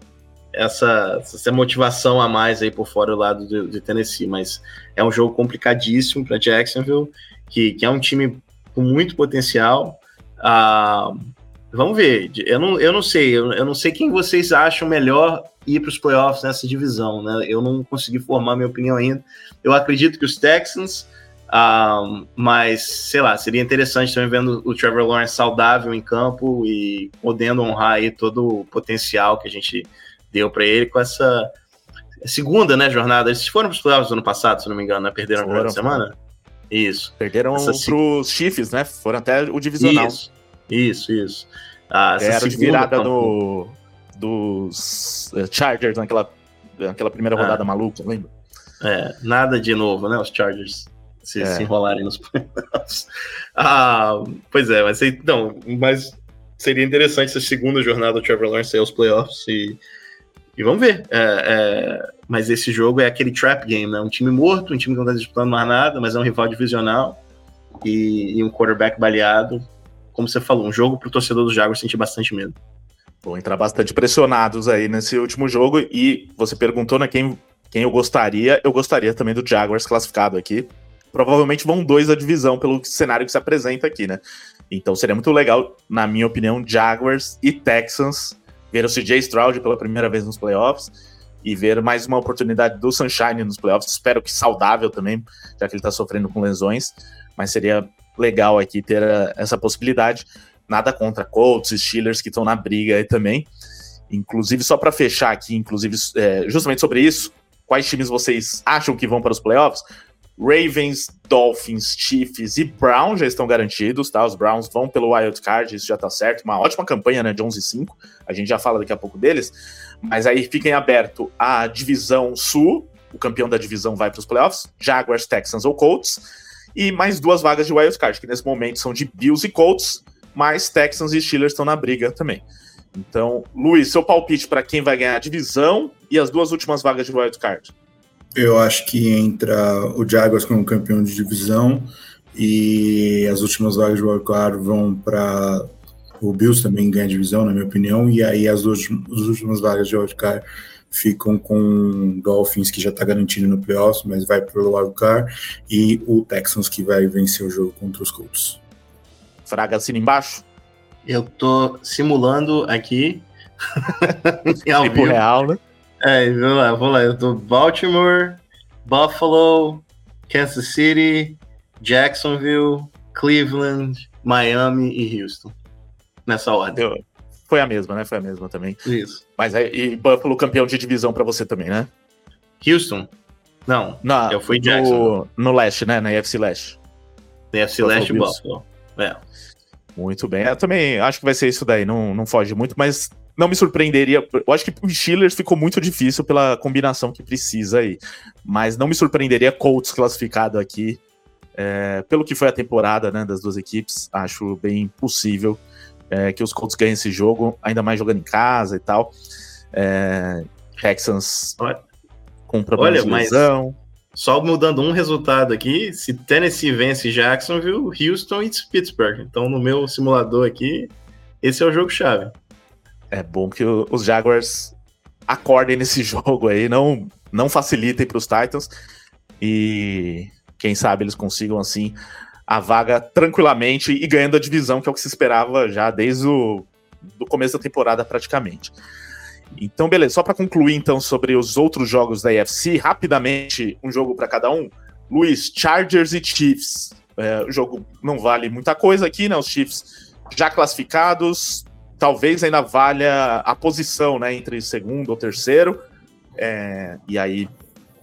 essa, essa motivação a mais aí por fora do lado de, de Tennessee, mas é um jogo complicadíssimo para Jacksonville, que, que é um time com muito potencial, ah, vamos ver. Eu não, eu não sei. Eu, eu não sei quem vocês acham melhor ir para os playoffs nessa divisão, né? Eu não consegui formar minha opinião ainda. Eu acredito que os Texans, ah, mas sei lá, seria interessante também vendo o Trevor Lawrence saudável em campo e podendo honrar aí todo o potencial que a gente deu para ele com essa segunda, né, jornada. Eles foram para os playoffs no ano passado, se não me engano, né? Perderam a semana. Isso. Perderam para os Chiefs, né? Foram até o divisional. Isso. Isso, isso. Ah, Era de virada no, dos eh, Chargers naquela, naquela primeira rodada ah. maluca, lembra? É, nada de novo, né? Os Chargers se, é. se enrolarem nos playoffs. ah, pois é, mas então, mas seria interessante essa segunda jornada do Trevor Lawrence aos playoffs e, e vamos ver. É, é, mas esse jogo é aquele trap game, né? Um time morto, um time que não está disputando mais nada, mas é um rival divisional e, e um quarterback baleado como você falou, um jogo para o torcedor do Jaguars sentir bastante medo. Vão entrar bastante pressionados aí nesse último jogo. E você perguntou né, quem, quem eu gostaria. Eu gostaria também do Jaguars classificado aqui. Provavelmente vão dois da divisão pelo cenário que se apresenta aqui, né? Então seria muito legal, na minha opinião, Jaguars e Texans ver o CJ Stroud pela primeira vez nos playoffs e ver mais uma oportunidade do Sunshine nos playoffs. Espero que saudável também, já que ele está sofrendo com lesões mas seria legal aqui ter a, essa possibilidade. Nada contra Colts Steelers que estão na briga aí também. Inclusive, só para fechar aqui, inclusive, é, justamente sobre isso, quais times vocês acham que vão para os playoffs? Ravens, Dolphins, Chiefs e Browns já estão garantidos, tá? Os Browns vão pelo wild card, isso já tá certo. Uma ótima campanha, né, de 11 e 5. A gente já fala daqui a pouco deles. Mas aí fica em aberto a divisão Sul, o campeão da divisão vai para os playoffs, Jaguars, Texans ou Colts, e mais duas vagas de wild card, que nesse momento são de Bills e Colts, mas Texans e Steelers estão na briga também. Então, Luiz, seu palpite para quem vai ganhar a divisão e as duas últimas vagas de wild card? Eu acho que entra o Jaguars como campeão de divisão e as últimas vagas de wild card vão para o Bills também ganha divisão, na minha opinião, e aí as, duas, as últimas vagas de wild card ficam com Dolphins, que já está garantido no playoffs, mas vai para o wildcard, e o Texans, que vai vencer o jogo contra os Colts. Fraga assina embaixo? Eu tô simulando aqui. em Tempo real, né? É, vamos lá, vamos lá. Eu tô Baltimore, Buffalo, Kansas City, Jacksonville, Cleveland, Miami e Houston. Nessa ordem. Eu, foi a mesma, né? Foi a mesma também. Isso. Mas aí, e Buffalo campeão de divisão para você também, né? Houston? Não. Na, eu fui Jackson. No, no leste, né? Na UFC Leste. Na UFC Leste e Buffalo. É. Muito bem. Eu também acho que vai ser isso daí. Não, não foge muito, mas não me surpreenderia. Eu acho que o Steelers ficou muito difícil pela combinação que precisa aí. Mas não me surpreenderia Colts classificado aqui. É, pelo que foi a temporada né, das duas equipes, acho bem possível é, que os Colts ganhem esse jogo, ainda mais jogando em casa e tal. É, Texans olha, com problema olha, de lesão. Só mudando um resultado aqui, se Tennessee vence Jacksonville, Houston e Pittsburgh. Então, no meu simulador aqui, esse é o jogo-chave. É bom que os Jaguars acordem nesse jogo aí, não, não facilitem para os Titans. E quem sabe eles consigam, assim, a vaga tranquilamente e ganhando a divisão, que é o que se esperava já desde o do começo da temporada praticamente. Então, beleza, só para concluir então sobre os outros jogos da AFC, rapidamente um jogo para cada um. Luiz, Chargers e Chiefs. É, o jogo não vale muita coisa aqui, né? Os Chiefs já classificados, talvez ainda valha a posição, né, entre segundo ou terceiro. É, e aí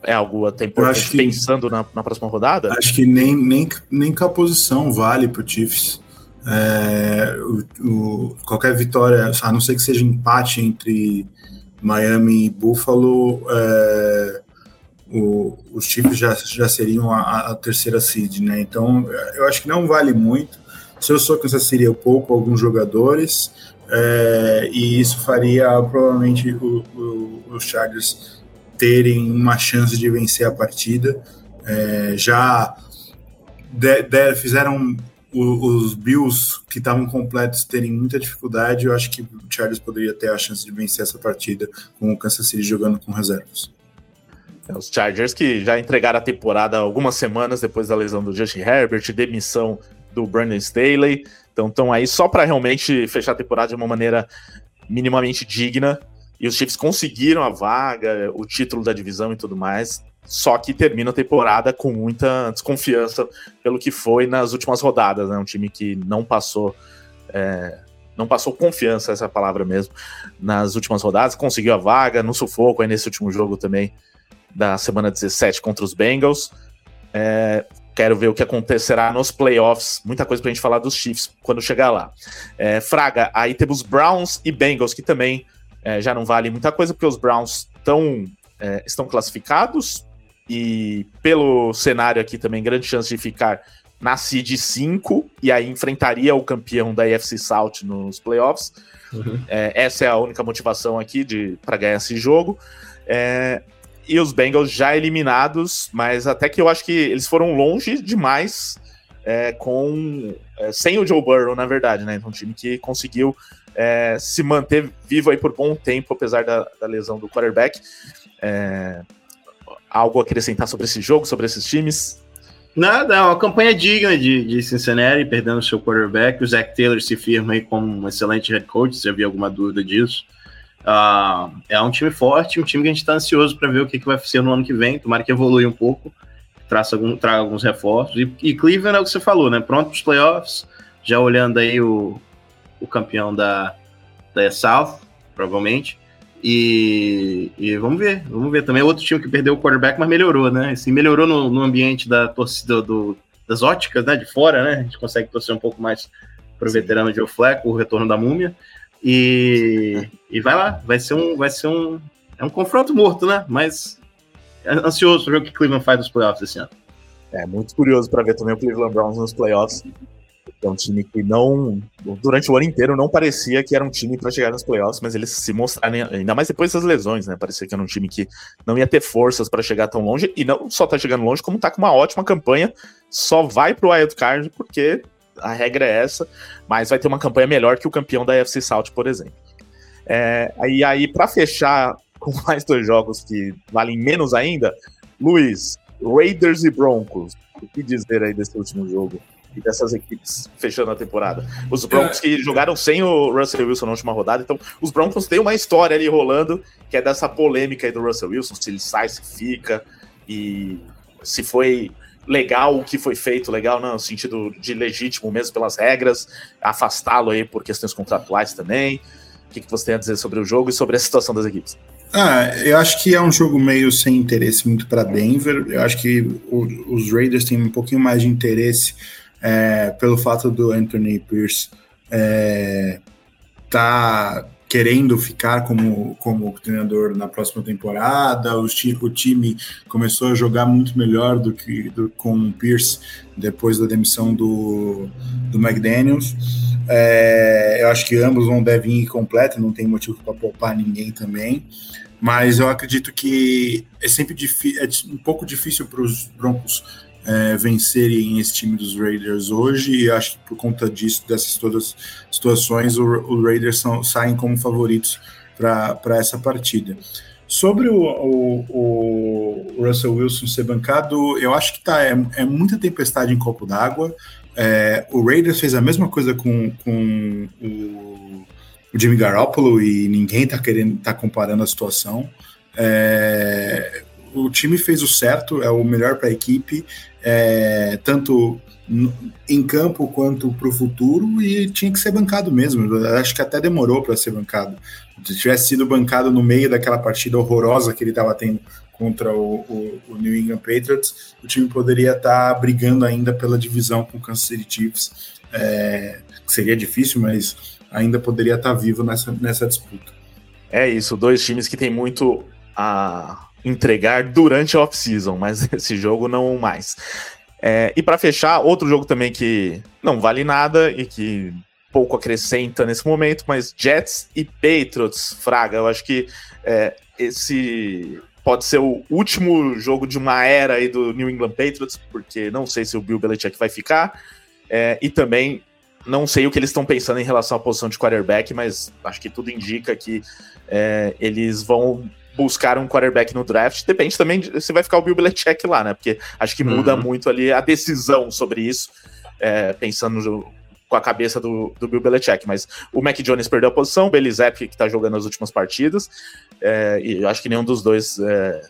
é algo até importante que, pensando na, na, próxima rodada? Acho que nem, nem, nem com a posição vale para o Chiefs. É, o, o, qualquer vitória, a não ser que seja empate entre Miami e Buffalo, é, o, os Chiefs já, já seriam a, a, terceira seed, né? Então eu acho que não vale muito. Se eu sou Kansas City, eu pouco alguns jogadores, é, e isso faria provavelmente o, os Chargers terem uma chance de vencer a partida. É, já de, de, fizeram o, os Bills que estavam completos terem muita dificuldade. Eu acho que o Chargers poderia ter a chance de vencer essa partida com o Kansas City jogando com reservas. É, os Chargers que já entregaram a temporada algumas semanas depois da lesão do Justin Herbert, demissão do Brandon Staley. Então estão aí só para realmente fechar a temporada de uma maneira minimamente digna. E os Chiefs conseguiram a vaga, o título da divisão e tudo mais. Só que termina a temporada com muita desconfiança pelo que foi nas últimas rodadas, né? Um time que não passou. É, não passou confiança, essa é palavra mesmo, nas últimas rodadas, conseguiu a vaga no sufoco aí nesse último jogo também da semana 17 contra os Bengals. É, quero ver o que acontecerá nos playoffs. Muita coisa pra gente falar dos Chiefs quando chegar lá. É, Fraga, aí temos Browns e Bengals, que também é, já não vale muita coisa, porque os Browns tão, é, estão classificados e pelo cenário aqui também, grande chance de ficar na seed 5 e aí enfrentaria o campeão da AFC South nos playoffs. Uhum. É, essa é a única motivação aqui para ganhar esse jogo. É, e os Bengals já eliminados, mas até que eu acho que eles foram longe demais é, com é, sem o Joe Burrow, na verdade, né? Então, um time que conseguiu é, se manter vivo aí por bom tempo, apesar da, da lesão do quarterback. É, algo a acrescentar sobre esse jogo, sobre esses times? Nada, é uma campanha digna de, de Cincinnati, perdendo seu quarterback. O Zach Taylor se firma aí como um excelente head coach, se havia alguma dúvida disso. Uh, é um time forte, um time que a gente está ansioso para ver o que, que vai ser no ano que vem. Tomara que evolui um pouco. Traça algum, traga alguns reforços. E, e Cleveland é o que você falou, né? Pronto para os playoffs, já olhando aí o, o campeão da, da South, provavelmente. E, e, vamos ver, vamos ver. Também é outro time que perdeu o quarterback, mas melhorou, né? Assim, melhorou no, no ambiente da torcida do, das óticas, né? De fora, né? A gente consegue torcer um pouco mais para o veterano Joe Fleck, o retorno da múmia. E, e vai lá, vai ser um, vai ser um, é um confronto morto, né? Mas ansioso para ver o que Cleveland faz nos playoffs esse ano. É muito curioso para ver também o Cleveland Browns nos playoffs. É um time que não, durante o ano inteiro, não parecia que era um time para chegar nos playoffs, mas eles se mostraram, ainda mais depois das lesões, né? Parecia que era um time que não ia ter forças para chegar tão longe, e não só tá chegando longe, como tá com uma ótima campanha, só vai pro Wild Card porque a regra é essa, mas vai ter uma campanha melhor que o campeão da UFC South, por exemplo. É, e aí, para fechar com mais dois jogos que valem menos ainda, Luiz, Raiders e Broncos, o que dizer aí desse último jogo? e dessas equipes fechando a temporada. Os Broncos que jogaram sem o Russell Wilson na última rodada, então os Broncos têm uma história ali rolando, que é dessa polêmica aí do Russell Wilson, se ele sai, se fica, e se foi legal o que foi feito, legal no sentido de legítimo mesmo pelas regras, afastá-lo aí por questões contratuais também. O que, que você tem a dizer sobre o jogo e sobre a situação das equipes? Ah, eu acho que é um jogo meio sem interesse muito para Denver. Eu acho que o, os Raiders têm um pouquinho mais de interesse é, pelo fato do Anthony Pierce é, tá querendo ficar como, como treinador na próxima temporada. O, o time começou a jogar muito melhor do que do, com o Pierce depois da demissão do, do McDaniels. É, eu acho que ambos vão devem ir completo, não tem motivo para poupar ninguém também. Mas eu acredito que é sempre é um pouco difícil para os Broncos é, vencerem esse time dos Raiders hoje, e acho que por conta disso, dessas todas situações, o, o Raiders são, saem como favoritos para essa partida. Sobre o, o, o, Russell Wilson ser bancado, eu acho que tá, é, é muita tempestade em copo d'água. É, o Raiders fez a mesma coisa com, com o, o Jimmy Garoppolo e ninguém está querendo tá comparando a situação. É, o time fez o certo, é o melhor para a equipe, é, tanto em campo quanto para o futuro, e tinha que ser bancado mesmo. acho que até demorou para ser bancado. Se tivesse sido bancado no meio daquela partida horrorosa que ele estava tendo contra o, o, o, New England Patriots, o time poderia estar tá brigando ainda pela divisão com o Kansas City Chiefs. É, seria difícil, mas ainda poderia estar vivo nessa, nessa disputa. É isso, dois times que tem muito a entregar durante a off-season, mas esse jogo não mais. É, e para fechar, outro jogo também que não vale nada e que pouco acrescenta nesse momento, mas Jets e Patriots, Fraga, eu acho que é, esse pode ser o último jogo de uma era aí do New England Patriots, porque não sei se o Bill Belichick vai ficar, é, e também não sei o que eles estão pensando em relação à posição de quarterback, mas acho que tudo indica que é, eles vão buscar um quarterback no draft. Depende também de, se vai ficar o Bill Belichick lá, né? Porque acho que muda uhum. muito ali a decisão sobre isso, é, pensando no, com a cabeça do, do Bill Belichick. Mas o Mac Jones perdeu a posição, o Belizep que tá jogando as últimas partidas, é, e acho que nenhum dos dois é,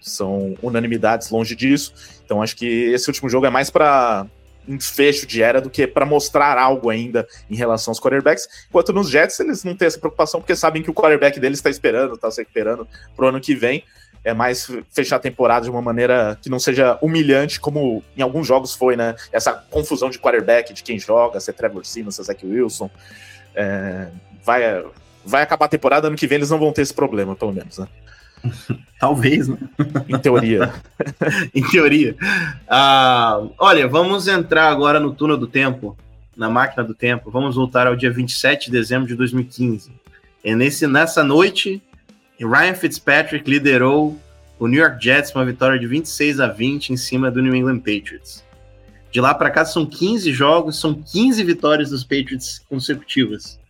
são unanimidades longe disso. Então acho que esse último jogo é mais para um desfecho de era do que para mostrar algo ainda em relação aos quarterbacks. Enquanto nos Jets eles não têm essa preocupação porque sabem que o quarterback deles está esperando, está se recuperando pro ano que vem. É mais fechar a temporada de uma maneira que não seja humilhante, como em alguns jogos foi, né? Essa confusão de quarterback, de quem joga, se é Trevor Simmons, se é Zach Wilson. É, vai, vai acabar a temporada, ano que vem eles não vão ter esse problema, pelo menos, né? Talvez, né? Em teoria. em teoria. Ah, olha, vamos entrar agora no túnel do tempo, na máquina do tempo. Vamos voltar ao dia 27 de dezembro de 2015. E nesse, nessa noite, Ryan Fitzpatrick liderou o New York Jets uma vitória de 26 a 20 em cima do New England Patriots. De lá para cá são 15 jogos, são 15 vitórias dos Patriots consecutivas.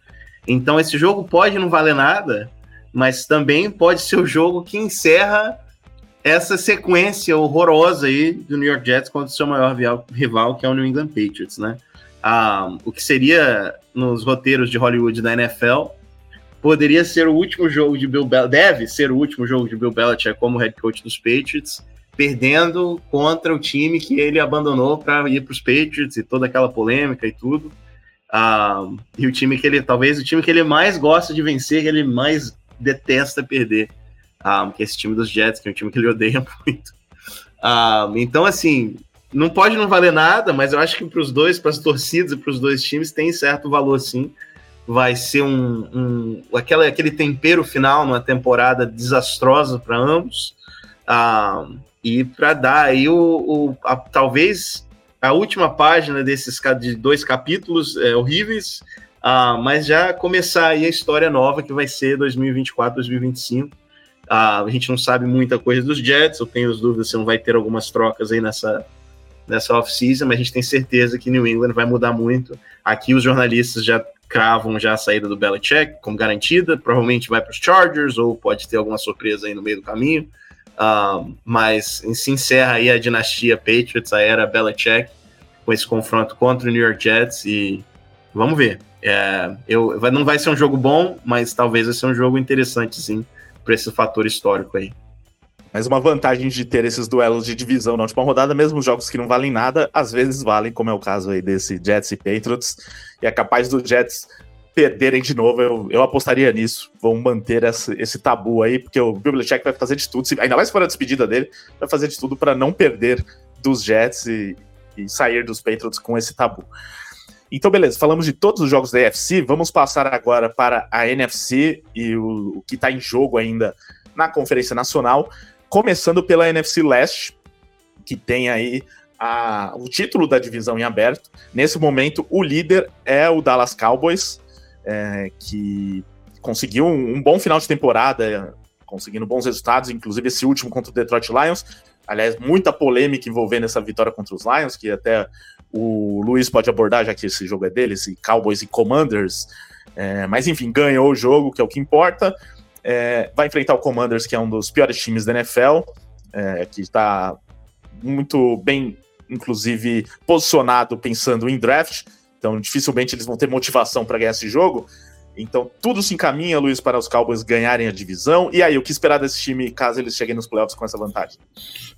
Então esse jogo pode não valer nada, mas também pode ser o jogo que encerra essa sequência horrorosa aí do New York Jets contra o seu maior rival, que é o New England Patriots, né? Ah, o que seria nos roteiros de Hollywood da NFL poderia ser o último jogo de Bill Belichick, deve ser o último jogo de Bill Belichick como head coach dos Patriots, perdendo contra o time que ele abandonou para ir para os Patriots e toda aquela polêmica e tudo. Uh, e o time que ele, talvez o time que ele mais gosta de vencer, que ele mais detesta perder, uh, que é esse time dos Jets, que é um time que ele odeia muito. Uh, então, assim, não pode não valer nada, mas eu acho que para os dois, para as torcidas e para os dois times, tem certo valor sim. Vai ser um, um aquela, aquele tempero final numa temporada desastrosa para ambos. Uh, e para dar aí o, o a, talvez a última página desses de dois capítulos é, horríveis, uh, mas já começar aí a história nova que vai ser 2024, 2025. Uh, a gente não sabe muita coisa dos Jets, eu tenho as dúvidas se não vai ter algumas trocas aí nessa, nessa off-season, mas a gente tem certeza que New England vai mudar muito. Aqui os jornalistas já cravam já a saída do Belichick como garantida, provavelmente vai para os Chargers ou pode ter alguma surpresa aí no meio do caminho. Uh, mas se encerra aí a dinastia Patriots, a era Belichick, com esse confronto contra o New York Jets e vamos ver. É, eu, não vai ser um jogo bom, mas talvez vai ser um jogo interessante, sim, por esse fator histórico aí. Mas uma vantagem de ter esses duelos de divisão na última rodada, mesmo jogos que não valem nada, às vezes valem, como é o caso aí desse Jets e Patriots. E é capaz do Jets perderem de novo, eu, eu apostaria nisso. Vão manter esse, esse tabu aí, porque o Belichick vai fazer de tudo, ainda mais se for a despedida dele, vai fazer de tudo para não perder dos Jets e, e sair dos Patriots com esse tabu. Então, beleza, falamos de todos os jogos da AFC, vamos passar agora para a NFC e o, o que está em jogo ainda na Conferência Nacional, começando pela NFC Leste, que tem aí a, o título da divisão em aberto. Nesse momento, o líder é o Dallas Cowboys, é, que conseguiu um, um, bom final de temporada, conseguindo bons resultados, inclusive esse último contra o Detroit Lions. Aliás, muita polêmica envolvendo essa vitória contra os Lions, que até o Luiz pode abordar, já que esse jogo é dele, esse Cowboys e Commanders. É, mas enfim, ganhou o jogo, que é o que importa. É, vai enfrentar o Commanders, que é um dos piores times da NFL, é, que está muito bem, inclusive, posicionado pensando em draft. Então, dificilmente eles vão ter motivação para ganhar esse jogo. Então, tudo se encaminha, Luiz, para os Cowboys ganharem a divisão. E aí, o que esperar desse time caso eles cheguem nos playoffs com essa vantagem?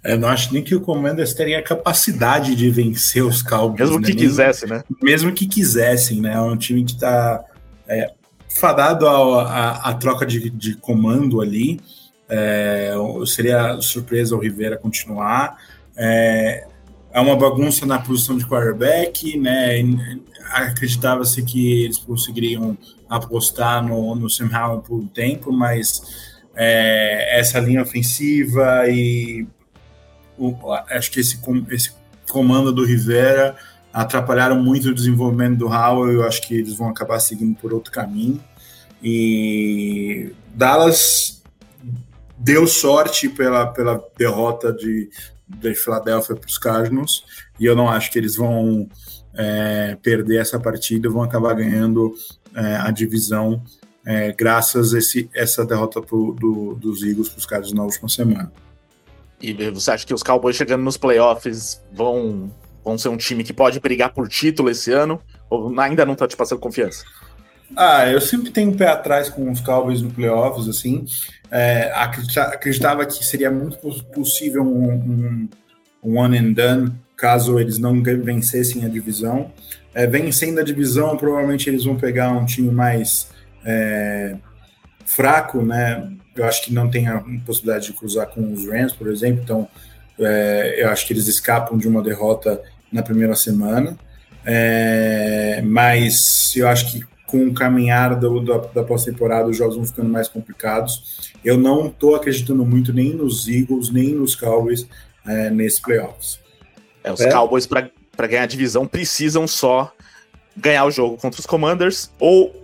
Eu não acho nem que o Commanders teria a capacidade de vencer os Cowboys. Mesmo né? que quisesse, né? Mesmo que quisessem, né? É um time que está é, fadado à troca de, de, comando ali. É, seria surpresa o Rivera continuar. É, é uma bagunça na posição de quarterback, né? acreditava-se que eles conseguiriam apostar no, no Sam Howell por um tempo, mas é, essa linha ofensiva e o, acho que esse, esse comando do Rivera atrapalharam muito o desenvolvimento do Howell. Eu acho que eles vão acabar seguindo por outro caminho. E Dallas deu sorte pela, pela derrota de, de Filadélfia para os Cardinals, e eu não acho que eles vão é, perder essa partida vão acabar ganhando é, a divisão é, graças a esse, essa derrota pro, do, dos Eagles para os caras na última semana. E você acha que os Cowboys chegando nos playoffs vão, vão ser um time que pode brigar por título esse ano? Ou ainda não está te passando confiança? Ah, eu sempre tenho um pé atrás com os Cowboys no playoffs, assim. É, acreditava que seria muito possível um, um, um one and done caso eles não vencessem a divisão. É, vencendo a divisão, provavelmente eles vão pegar um time mais é, fraco, né? Eu acho que não tem a possibilidade de cruzar com os Rams, por exemplo, então é, eu acho que eles escapam de uma derrota na primeira semana. É, mas eu acho que com o caminhar do, da, da pós-temporada, os jogos vão ficando mais complicados. Eu não estou acreditando muito nem nos Eagles, nem nos Cowboys é, nesses playoffs. É, os é. Cowboys, para ganhar a divisão, precisam só ganhar o jogo contra os Commanders ou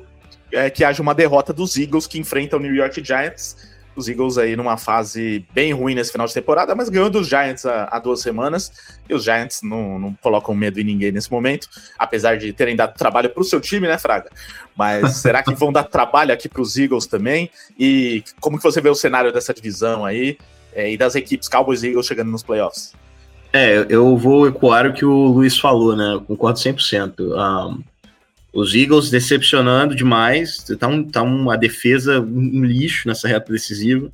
é, que haja uma derrota dos Eagles que enfrentam o New York Giants. Os Eagles aí numa fase bem ruim nesse final de temporada, mas ganhou dos Giants há, há duas semanas. E os Giants não, não, colocam medo em ninguém nesse momento, apesar de terem dado trabalho para o seu time, né, Fraga? Mas será que vão dar trabalho aqui para os Eagles também? E como que você vê o cenário dessa divisão aí é, e das equipes Cowboys e Eagles chegando nos playoffs? É, eu vou ecoar o que o Luiz falou, né? Eu concordo 100%. Um, Os Eagles decepcionando demais, tá, um, tá uma defesa, um lixo nessa reta decisiva.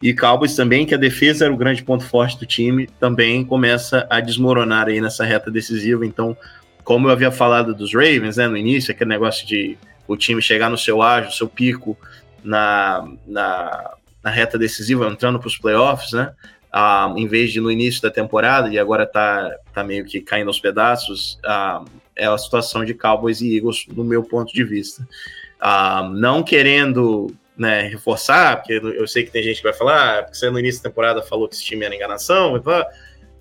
E Cowboys também, que a defesa era o grande ponto forte do time, também começa a desmoronar aí nessa reta decisiva. Então, como eu havia falado dos Ravens né, no início, aquele negócio de o time chegar no seu ágio, seu pico na, na, na reta decisiva, entrando para os playoffs, né? Ah, em vez de no início da temporada, e agora tá, tá meio que caindo aos pedaços, ah, é a situação de Cowboys e Eagles, no meu ponto de vista. Ah, não querendo né, reforçar, porque eu sei que tem gente que vai falar, ah, porque você no início da temporada falou que esse time era enganação,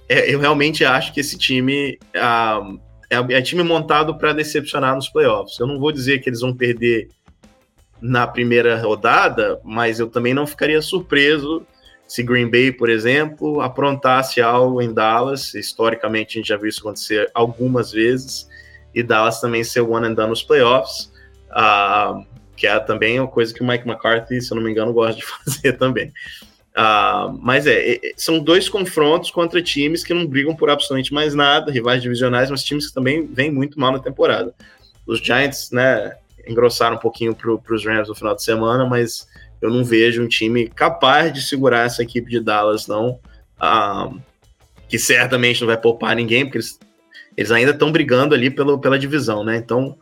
é, eu realmente acho que esse time ah, é, é time montado para decepcionar nos playoffs. Eu não vou dizer que eles vão perder na primeira rodada, mas eu também não ficaria surpreso se Green Bay, por exemplo, aprontasse algo em Dallas. Historicamente, a gente já viu isso acontecer algumas vezes e Dallas também ser one and done nos playoffs, uh, que é também uma coisa que o Mike McCarthy, se eu não me engano, gosta de fazer também. Uh, mas é, é, são dois confrontos contra times que não brigam por absolutamente mais nada, rivais divisionais, mas times que também vêm muito mal na temporada. Os Giants, né, engrossaram um pouquinho para os Rams no final de semana, mas eu não vejo um time capaz de segurar essa equipe de Dallas, não. Uh, que certamente não vai poupar ninguém, porque eles eles ainda estão brigando ali pelo, pela divisão, né? Então,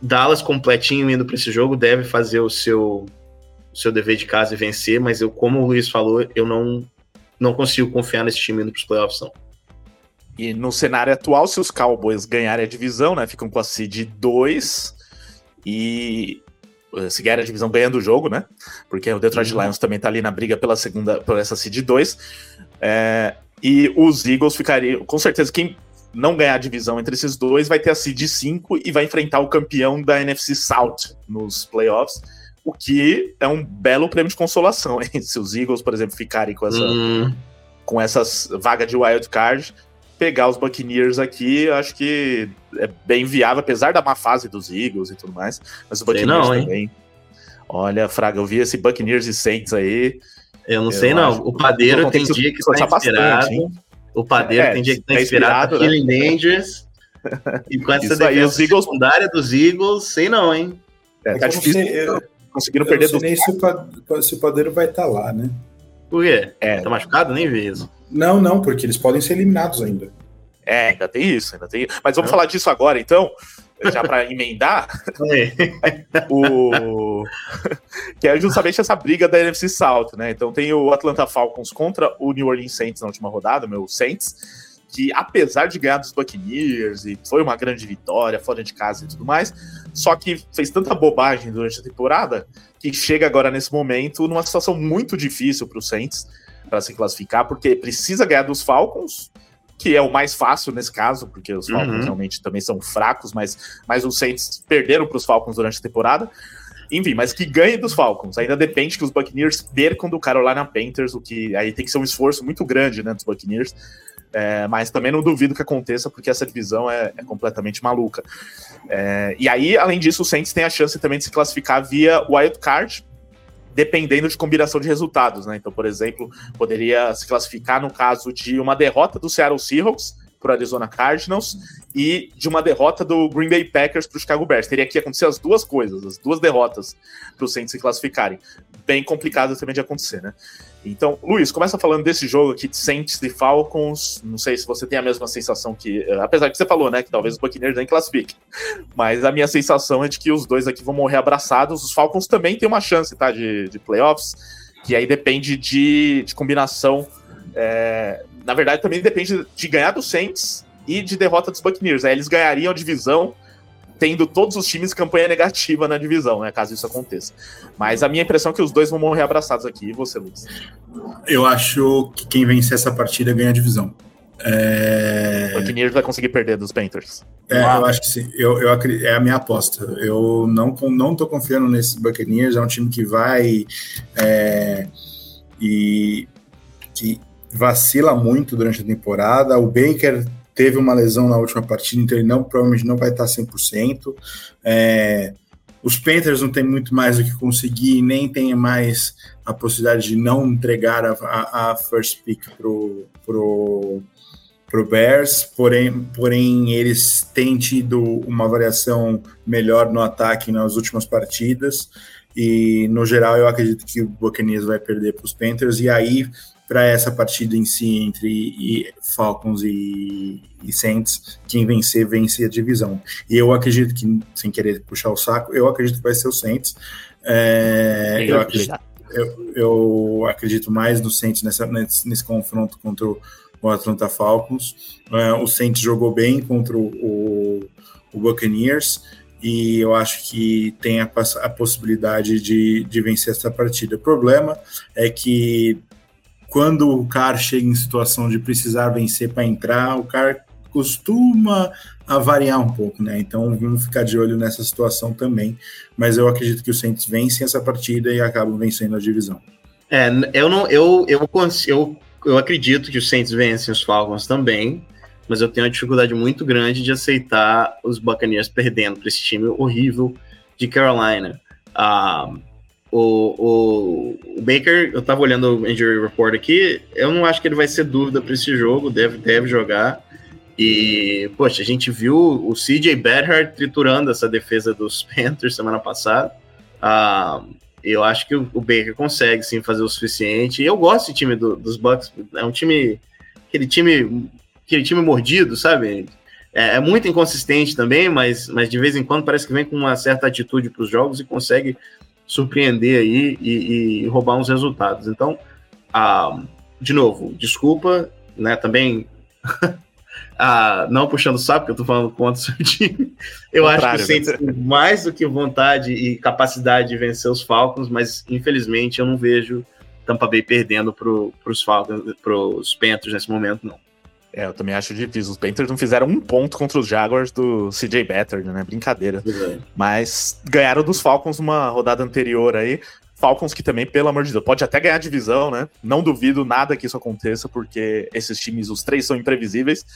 Dallas completinho indo para esse jogo deve fazer o seu, o seu dever de casa e vencer, mas eu, como o Luiz falou, eu não, não consigo confiar nesse time indo para os playoffs, não. E no cenário atual, se os Cowboys ganharem a divisão, né? Ficam com a seed 2 e eh, se ganhar a divisão ganhando o jogo, né? Porque o Detroit uhum. Lions também tá ali na briga pela segunda, por essa seed 2. É, e os Eagles ficariam, com certeza, quem não ganhar a divisão entre esses dois, vai ter a seed 5 e vai enfrentar o campeão da NFC South nos playoffs, o que é um belo prêmio de consolação, hein? Se os Eagles, por exemplo, ficarem com essa, hum. com essas vaga de wild card, pegar os Buccaneers aqui, acho que é bem viável, apesar da má fase dos Eagles e tudo mais, mas o Buccaneers não, também. Olha, Fraga, eu vi esse Buccaneers e Saints aí. Eu não eu sei, não. O padeiro tem dia que está. Bastante, o padeiro é, tem dia que tá, inspirado, inspirado né? Killing Dangerous. E com essa defesa aí, os Eagles... secundária dos Eagles, sei não, hein? É, tá difícil. eu, conseguiram perder do. Nem se o, se o padeiro vai estar tá lá, né? Por quê? É. Tá machucado? Nem vi isso. Não, não, porque eles podem ser eliminados ainda. É, ainda tem isso, ainda tem. Mas vamos é. falar disso agora, então já para emendar, o que é justamente essa briga da NFC South, né? Então tem o Atlanta Falcons contra o New Orleans Saints na última rodada, meu Saints, que apesar de ganhar dos Buccaneers e foi uma grande vitória fora de casa e tudo mais, só que fez tanta bobagem durante a temporada que chega agora nesse momento numa situação muito difícil para os Saints para se classificar, porque precisa ganhar dos Falcons que é o mais fácil nesse caso, porque os Falcons uhum. realmente também são fracos, mas, mas os Saints perderam para os Falcons durante a temporada. Enfim, mas que ganhe dos Falcons. Ainda depende que os Buccaneers percam do Carolina Panthers, o que aí tem que ser um esforço muito grande né, dos Buccaneers. É, mas também não duvido que aconteça, porque essa divisão é, é completamente maluca. É, e aí, além disso, o Saints tem a chance também de se classificar via wild card, dependendo de combinação de resultados, né? Então, por exemplo, poderia se classificar no caso de uma derrota do Seattle Seahawks para o Arizona Cardinals e de uma derrota do Green Bay Packers para o Chicago Bears. Teria que acontecer as duas coisas, as duas derrotas para os Saints se classificarem. Bem complicado também de acontecer, né? Então, Luiz, começa falando desse jogo aqui de Saints e Falcons. Não sei se você tem a mesma sensação que. Eh, apesar que você falou, né? Que talvez os Buccaneers nem classifiquem. Mas a minha sensação é de que os dois aqui vão morrer abraçados. Os Falcons também têm uma chance, tá? De, de playoffs. Que aí depende de, de combinação. É, na verdade, também depende de ganhar do Saints e de derrota dos Buccaneers. Aí eles ganhariam a divisão tendo todos os times campanha negativa na divisão, né? Caso isso aconteça. Mas a minha impressão é que os dois vão morrer abraçados aqui. E você, Luiz? Eu acho que quem vencer essa partida ganha a divisão. É... O Buccaneers vai conseguir perder dos Panthers. É, eu acho que sim. Eu, eu, é a minha aposta. Eu não, não tô confiando nesse Buccaneers. É um time que vai é, e que vacila muito durante a temporada. O Baker teve uma lesão na última partida, então ele não, provavelmente não vai estar 100%. É, os Panthers não tem muito mais o que conseguir, nem tem mais a possibilidade de não entregar a, a, a first pick pro, pro, para o Bears, porém, porém eles têm tido uma variação melhor no ataque nas últimas partidas. E no geral, eu acredito que o Buccaneers vai perder para os Panthers. E aí, para essa partida em si entre Falcons e, e Saints, quem vencer, vence a divisão. E eu acredito que, sem querer puxar o saco, eu acredito que vai ser o Saints. É, eu, acredito, eu, eu, acredito mais no Saints nessa, nesse, nesse confronto contra o, o Atlanta Falcons. É, o Saints jogou bem contra o, o Buccaneers e eu acho que tem a, a possibilidade de, de vencer essa partida. O problema é que quando o cara chega em situação de precisar vencer para entrar, o cara costuma a variar um pouco, né? Então vamos ficar de olho nessa situação também. Mas eu acredito que o Saints vencem essa partida e acabam vencendo a divisão. É, eu não, eu, eu, eu, eu acredito que os Saints vencem os Falcons também, mas eu tenho uma dificuldade muito grande de aceitar os Buccaneers perdendo para esse time horrível de Carolina. Ah, o, o, o, Baker, eu tava olhando o injury report aqui, eu não acho que ele vai ser dúvida para esse jogo, deve, deve jogar. E, poxa, a gente viu o CJ Beathard triturando essa defesa dos Panthers semana passada. Ah, eu acho que o, Baker consegue sim fazer o suficiente. Eu gosto do time do, dos Bucks, é um time, aquele time, aquele time mordido, sabe? É, é, muito inconsistente também, mas, mas de vez em quando parece que vem com uma certa atitude para os jogos e consegue surpreender aí e, e roubar uns resultados. Então, ah, de novo, desculpa, né? Também ah, não puxando o saco, porque eu tô falando contra o seu time. Eu acho que o Saints né? tem mais do que vontade e capacidade de vencer os Falcons, mas infelizmente eu não vejo Tampa Bay perdendo para os Falcons, pros Panthers nesse momento, não. É, eu também acho difícil. Os Panthers não fizeram um ponto contra os Jaguars do CJ Beathard, né? Brincadeira. É. Mas ganharam dos Falcons numa rodada anterior aí. Falcons que também, pelo amor de Deus, pode até ganhar divisão, né? Não duvido nada que isso aconteça, porque esses times, os três, são imprevisíveis.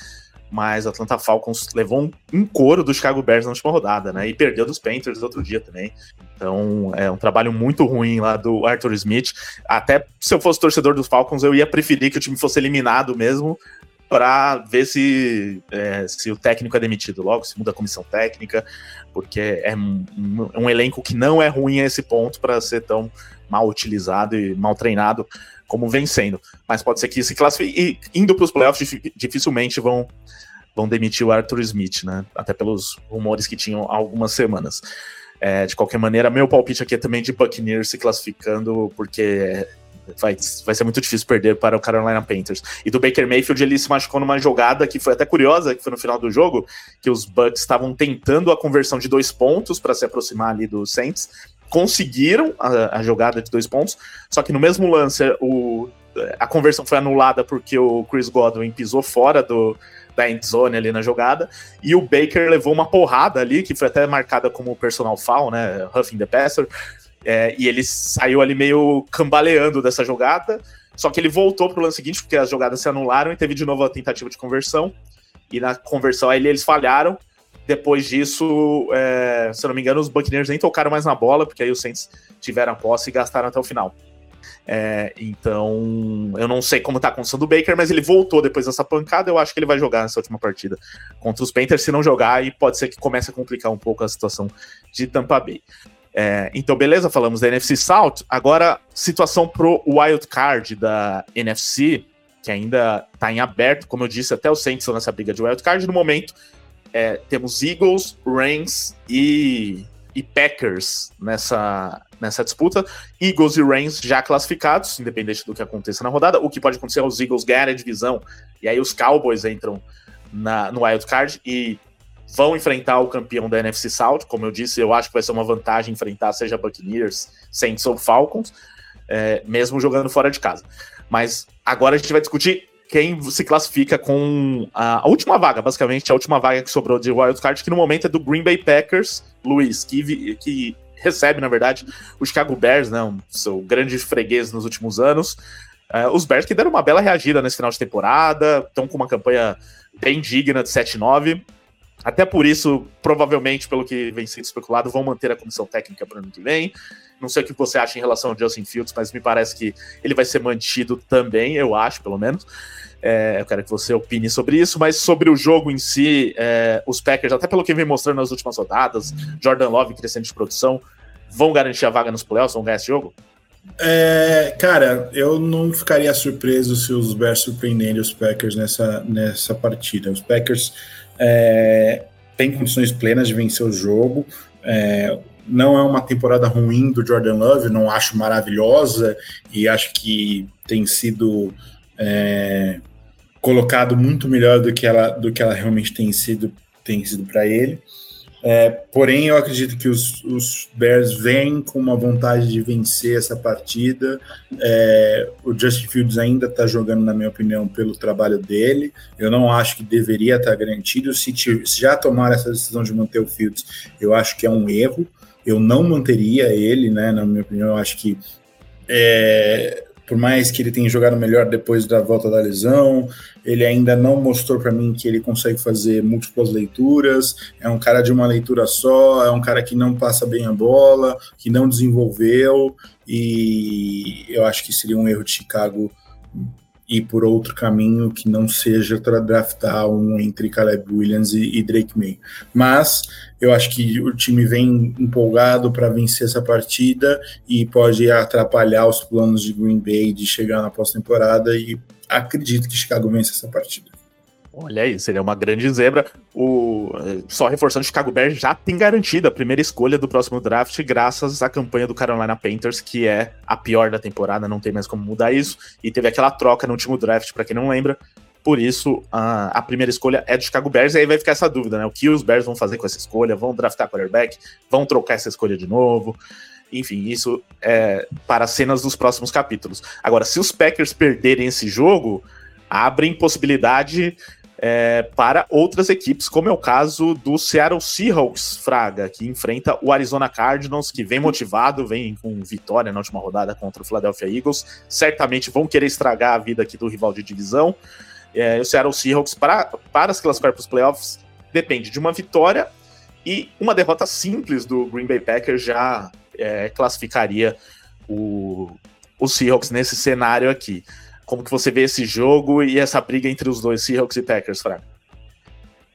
Mas Atlanta Falcons levou um, um couro do Chicago Bears na última rodada, né? E perdeu dos Panthers outro dia também. Então é um trabalho muito ruim lá do Arthur Smith. Até se eu fosse torcedor dos Falcons, eu ia preferir que o time fosse eliminado mesmo, para ver se, é, se o técnico é demitido logo, se muda a comissão técnica, porque é um, um, elenco que não é ruim a esse ponto para ser tão mal utilizado e mal treinado como vem sendo. Mas pode ser que se classifique e indo para os playoffs dificilmente vão vão demitir o Arthur Smith, né? Até pelos rumores que tinham há algumas semanas. É, de qualquer maneira, meu palpite aqui é também de Buccaneers se classificando, porque vai, vai ser muito difícil perder para o Carolina Panthers. E do Baker Mayfield, ele se machucou numa jogada que foi até curiosa, que foi no final do jogo, que os Bucks estavam tentando a conversão de dois pontos para se aproximar ali do Saints. Conseguiram a, a, jogada de dois pontos, só que no mesmo lance o, a conversão foi anulada porque o Chris Godwin pisou fora do, da endzone ali na jogada, e o Baker levou uma porrada ali, que foi até marcada como personal foul, né, roughing the passer, é, e ele saiu ali meio cambaleando dessa jogada. Só que ele voltou para o lance seguinte, porque as jogadas se anularam e teve de novo a tentativa de conversão. E na conversão aí eles falharam. Depois disso, é, se eu não me engano, os Buccaneers nem tocaram mais na bola, porque aí os Saints tiveram a posse e gastaram até o final. É, então, eu não sei como tá a condição do Baker, mas ele voltou depois dessa pancada. Eu acho que ele vai jogar nessa última partida contra os Panthers. Se não jogar, e pode ser que comece a complicar um pouco a situação de Tampa Bay. É, então, beleza, falamos da NFC South. Agora, situação pro wild card da NFC, que ainda está em aberto, como eu disse, até o Saints nessa briga de wild card. No momento, é, temos Eagles, Rams e, e Packers nessa, nessa disputa. Eagles e Rams já classificados, independente do que aconteça na rodada. O que pode acontecer é os Eagles ganharem a divisão e aí os Cowboys entram na, no wild card e vão enfrentar o campeão da NFC South. Como eu disse, eu acho que vai ser uma vantagem enfrentar seja Buccaneers, Saints ou Falcons, é, mesmo jogando fora de casa. Mas agora a gente vai discutir quem se classifica com a, a, última vaga, basicamente, a última vaga que sobrou de wildcard, que no momento é do Green Bay Packers, Luiz, que, que recebe, na verdade, o Chicago Bears, né, um, seu grande freguês nos últimos anos. É, os Bears que deram uma bela reagida nesse final de temporada, estão com uma campanha bem digna de 7-9 Até por isso, provavelmente, pelo que vem sendo especulado, vão manter a comissão técnica para o ano que vem. Não sei o que você acha em relação ao Justin Fields, mas me parece que ele vai ser mantido também, eu acho, pelo menos. É, eu quero que você opine sobre isso, mas sobre o jogo em si, é, os Packers, até pelo que vem mostrando nas últimas rodadas, Jordan Love crescendo de produção, vão garantir a vaga nos playoffs, vão ganhar esse jogo? É, cara, eu não ficaria surpreso se os Bears surpreenderem os Packers nessa, nessa partida. Os Packers é, têm condições plenas de vencer o jogo. É, não é uma temporada ruim do Jordan Love, não acho maravilhosa e acho que tem sido é, colocado muito melhor do que ela, do que ela realmente tem sido, tem sido para ele. É, porém, eu acredito que os, os, Bears vêm com uma vontade de vencer essa partida. É, o Justin Fields ainda está jogando, na minha opinião, pelo trabalho dele. Eu não acho que deveria estar tá garantido. Se, se já tomaram essa decisão de manter o Fields, eu acho que é um erro. Eu não manteria ele, né? Na minha opinião, eu acho que é, por mais que ele tenha jogado melhor depois da volta da lesão, ele ainda não mostrou para mim que ele consegue fazer múltiplas leituras. É um cara de uma leitura só, é um cara que não passa bem a bola, que não desenvolveu, e eu acho que seria um erro de Chicago ir por outro caminho que não seja draftar um entre Caleb Williams e, e, Drake May. Mas eu acho que o time vem empolgado para vencer essa partida e pode atrapalhar os planos de Green Bay de chegar na pós-temporada e acredito que Chicago vence essa partida. Olha aí, seria uma grande zebra. O, só reforçando, o Chicago Bears já tem garantida a primeira escolha do próximo draft, graças à campanha do Carolina Panthers, que é a pior da temporada, não tem mais como mudar isso. E teve aquela troca no último draft, para quem não lembra. Por isso, a, a, primeira escolha é do Chicago Bears, e aí vai ficar essa dúvida, né? O que os Bears vão fazer com essa escolha? Vão draftar quarterback? Vão trocar essa escolha de novo? Enfim, isso é para cenas dos próximos capítulos. Agora, se os Packers perderem esse jogo, abrem possibilidade é, para outras equipes, como é o caso do Seattle Seahawks, Fraga, que enfrenta o Arizona Cardinals, que vem motivado, vem com vitória na última rodada contra o Philadelphia Eagles. Certamente vão querer estragar a vida aqui do rival de divisão. É, o Seattle Seahawks, para, para se classificar para os playoffs, depende de uma vitória e uma derrota simples do Green Bay Packers já é, classificaria o, o Seahawks nesse cenário aqui. Como que você vê esse jogo e essa briga entre os dois, Seahawks e Packers, Fraga?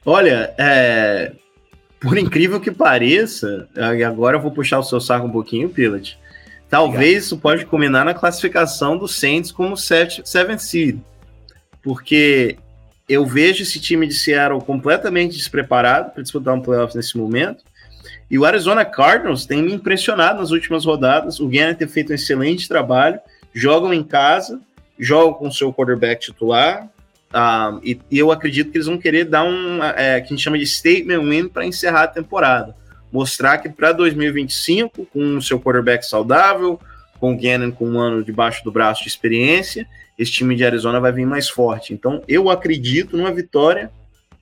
Olha, é... por incrível que pareça, e agora eu vou puxar o seu saco um pouquinho, Pilot. Talvez Obrigado. isso pode culminar na classificação do Saints como 7 seed. Porque eu vejo esse time de Seattle completamente despreparado para disputar um playoff nesse momento. E o Arizona Cardinals tem me impressionado nas últimas rodadas. O Gannon tem feito um excelente trabalho. Jogam em casa, jogam com seu quarterback titular. Um, e, e, eu acredito que eles vão querer dar um é, que a gente chama de statement win para encerrar a temporada. Mostrar que para 2025, com o seu quarterback saudável, com o Gannon com um ano debaixo do braço de experiência, esse time de Arizona vai vir mais forte. Então, eu acredito numa vitória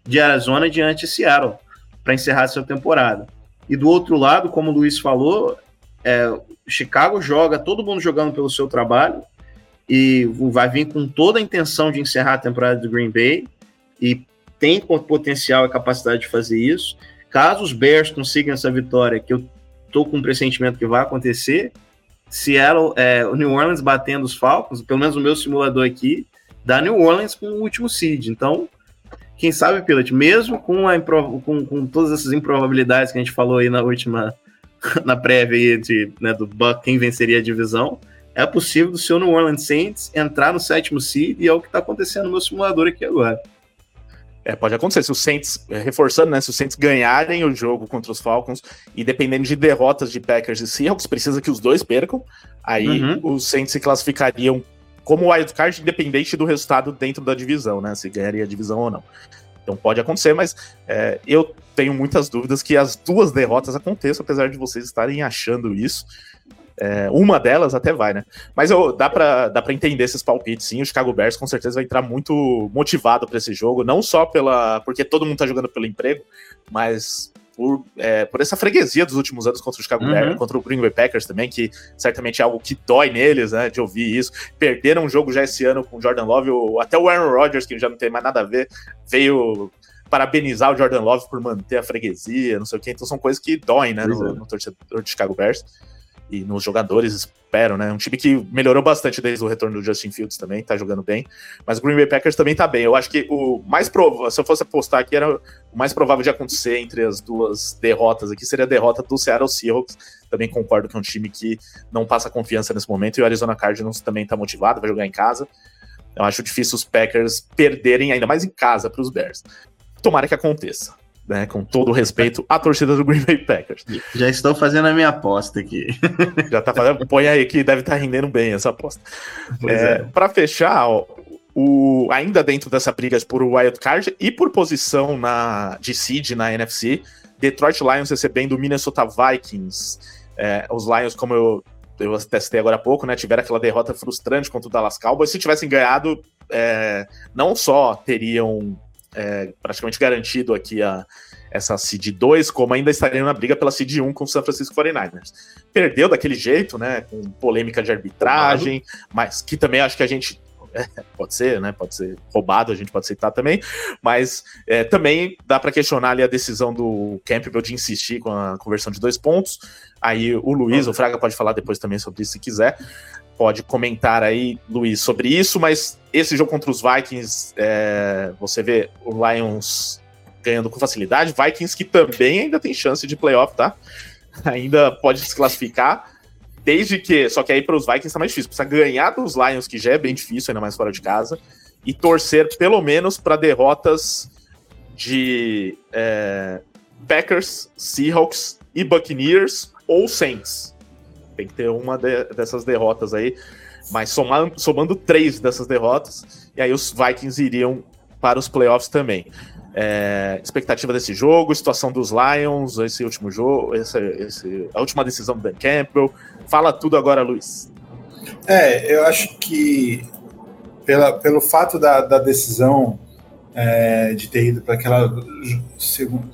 de Arizona diante de Seattle para encerrar essa temporada. E do outro lado, como o Luiz falou, é, Chicago joga, todo mundo jogando pelo seu trabalho, e vai vir com toda a intenção de encerrar a temporada do Green Bay e tem potencial e capacidade de fazer isso. Caso os Bears consigam essa vitória, que eu tô com um pressentimento que vai acontecer, Seattle, é, o New Orleans batendo os Falcons, pelo menos o meu simulador aqui, dá New Orleans com o último seed. Então, quem sabe, Pilot, mesmo com, a com, com todas essas improbabilidades que a gente falou aí na última, na prévia de, né, do Buck, quem venceria a divisão, é possível do seu New Orleans Saints entrar no sétimo seed e é o que está acontecendo no meu simulador aqui agora. É, pode acontecer. Se os Saints, é, reforçando, né? Se os Saints ganharem o jogo contra os Falcons e dependendo de derrotas de Packers e Seahawks, precisa que os dois percam. Aí uhum. os Saints se classificariam como wildcard, independente do resultado dentro da divisão, né? Se ganharia a divisão ou não. Então pode acontecer, mas é, eu tenho muitas dúvidas que as duas derrotas aconteçam, apesar de vocês estarem achando isso. É, uma delas até vai, né? Mas eu, dá para dá pra entender esses palpites, sim. O Chicago Bears com certeza vai entrar muito motivado para esse jogo, não só pela porque todo mundo tá jogando pelo emprego, mas por, é, por essa freguesia dos últimos anos contra o Chicago uhum. Bears, contra o Green Bay Packers também, que certamente é algo que dói neles, né? De ouvir isso. Perderam um jogo já esse ano com o Jordan Love, o, até o Aaron Rodgers, que já não tem mais nada a ver, veio parabenizar o Jordan Love por manter a freguesia, não sei o que. Então são coisas que doem, né, no, é. no torcedor de Chicago Bears e nos jogadores, espero, né? Um time que melhorou bastante desde o retorno do Justin Fields também, tá jogando bem. Mas o Green Bay Packers também tá bem. Eu acho que o mais provável, se eu fosse apostar aqui, era o mais provável de acontecer entre as duas derrotas aqui, seria a derrota do Seattle Seahawks. Também concordo que é um time que não passa confiança nesse momento, e o Arizona Cardinals também tá motivado, vai jogar em casa. Eu acho difícil os Packers perderem, ainda mais em casa, para os Bears. Tomara que aconteça né? Com todo o respeito à torcida do Green Bay Packers. Já estou fazendo a minha aposta aqui. Já tá fazendo. Põe aí que deve estar tá rendendo bem essa aposta. É, é. Para fechar, ó, o, ainda dentro dessa briga por Wild Card e por posição na, de seed na NFC, Detroit Lions recebendo o Minnesota Vikings. É, os Lions, como eu, eu testei agora há pouco, né? Tiveram aquela derrota frustrante contra o Dallas Cowboys. Se tivessem ganhado, é, não só teriam é, praticamente garantido aqui a, essa seed 2, como ainda estariam na briga pela seed 1 com o San Francisco 49ers. Perdeu daquele jeito, né, com polêmica de arbitragem, mas que também acho que a gente é, pode ser, né? Pode ser roubado, a gente pode aceitar também, mas é, também dá para questionar ali a decisão do Campbell de insistir com a conversão de dois pontos. Aí o Luiz, o Fraga pode falar depois também sobre isso se quiser pode comentar aí, Luiz, sobre isso, mas esse jogo contra os Vikings, é, você vê o Lions ganhando com facilidade, Vikings que também ainda tem chance de playoff, tá? Ainda pode se classificar, desde que, só que aí para os Vikings tá mais difícil, precisa ganhar dos Lions, que já é bem difícil, ainda mais fora de casa, e torcer pelo menos para derrotas de é, Packers, Seahawks e Buccaneers ou Saints tem que ter uma de, dessas derrotas aí. Mas somando, três dessas derrotas, e aí os Vikings iriam para os playoffs também. É, expectativa desse jogo, situação dos Lions, esse último jogo, esse, esse, a última decisão do Dan Campbell. Fala tudo agora, Luiz. É, eu acho que pela, pelo fato da, da decisão é, de ter ido para aquela segunda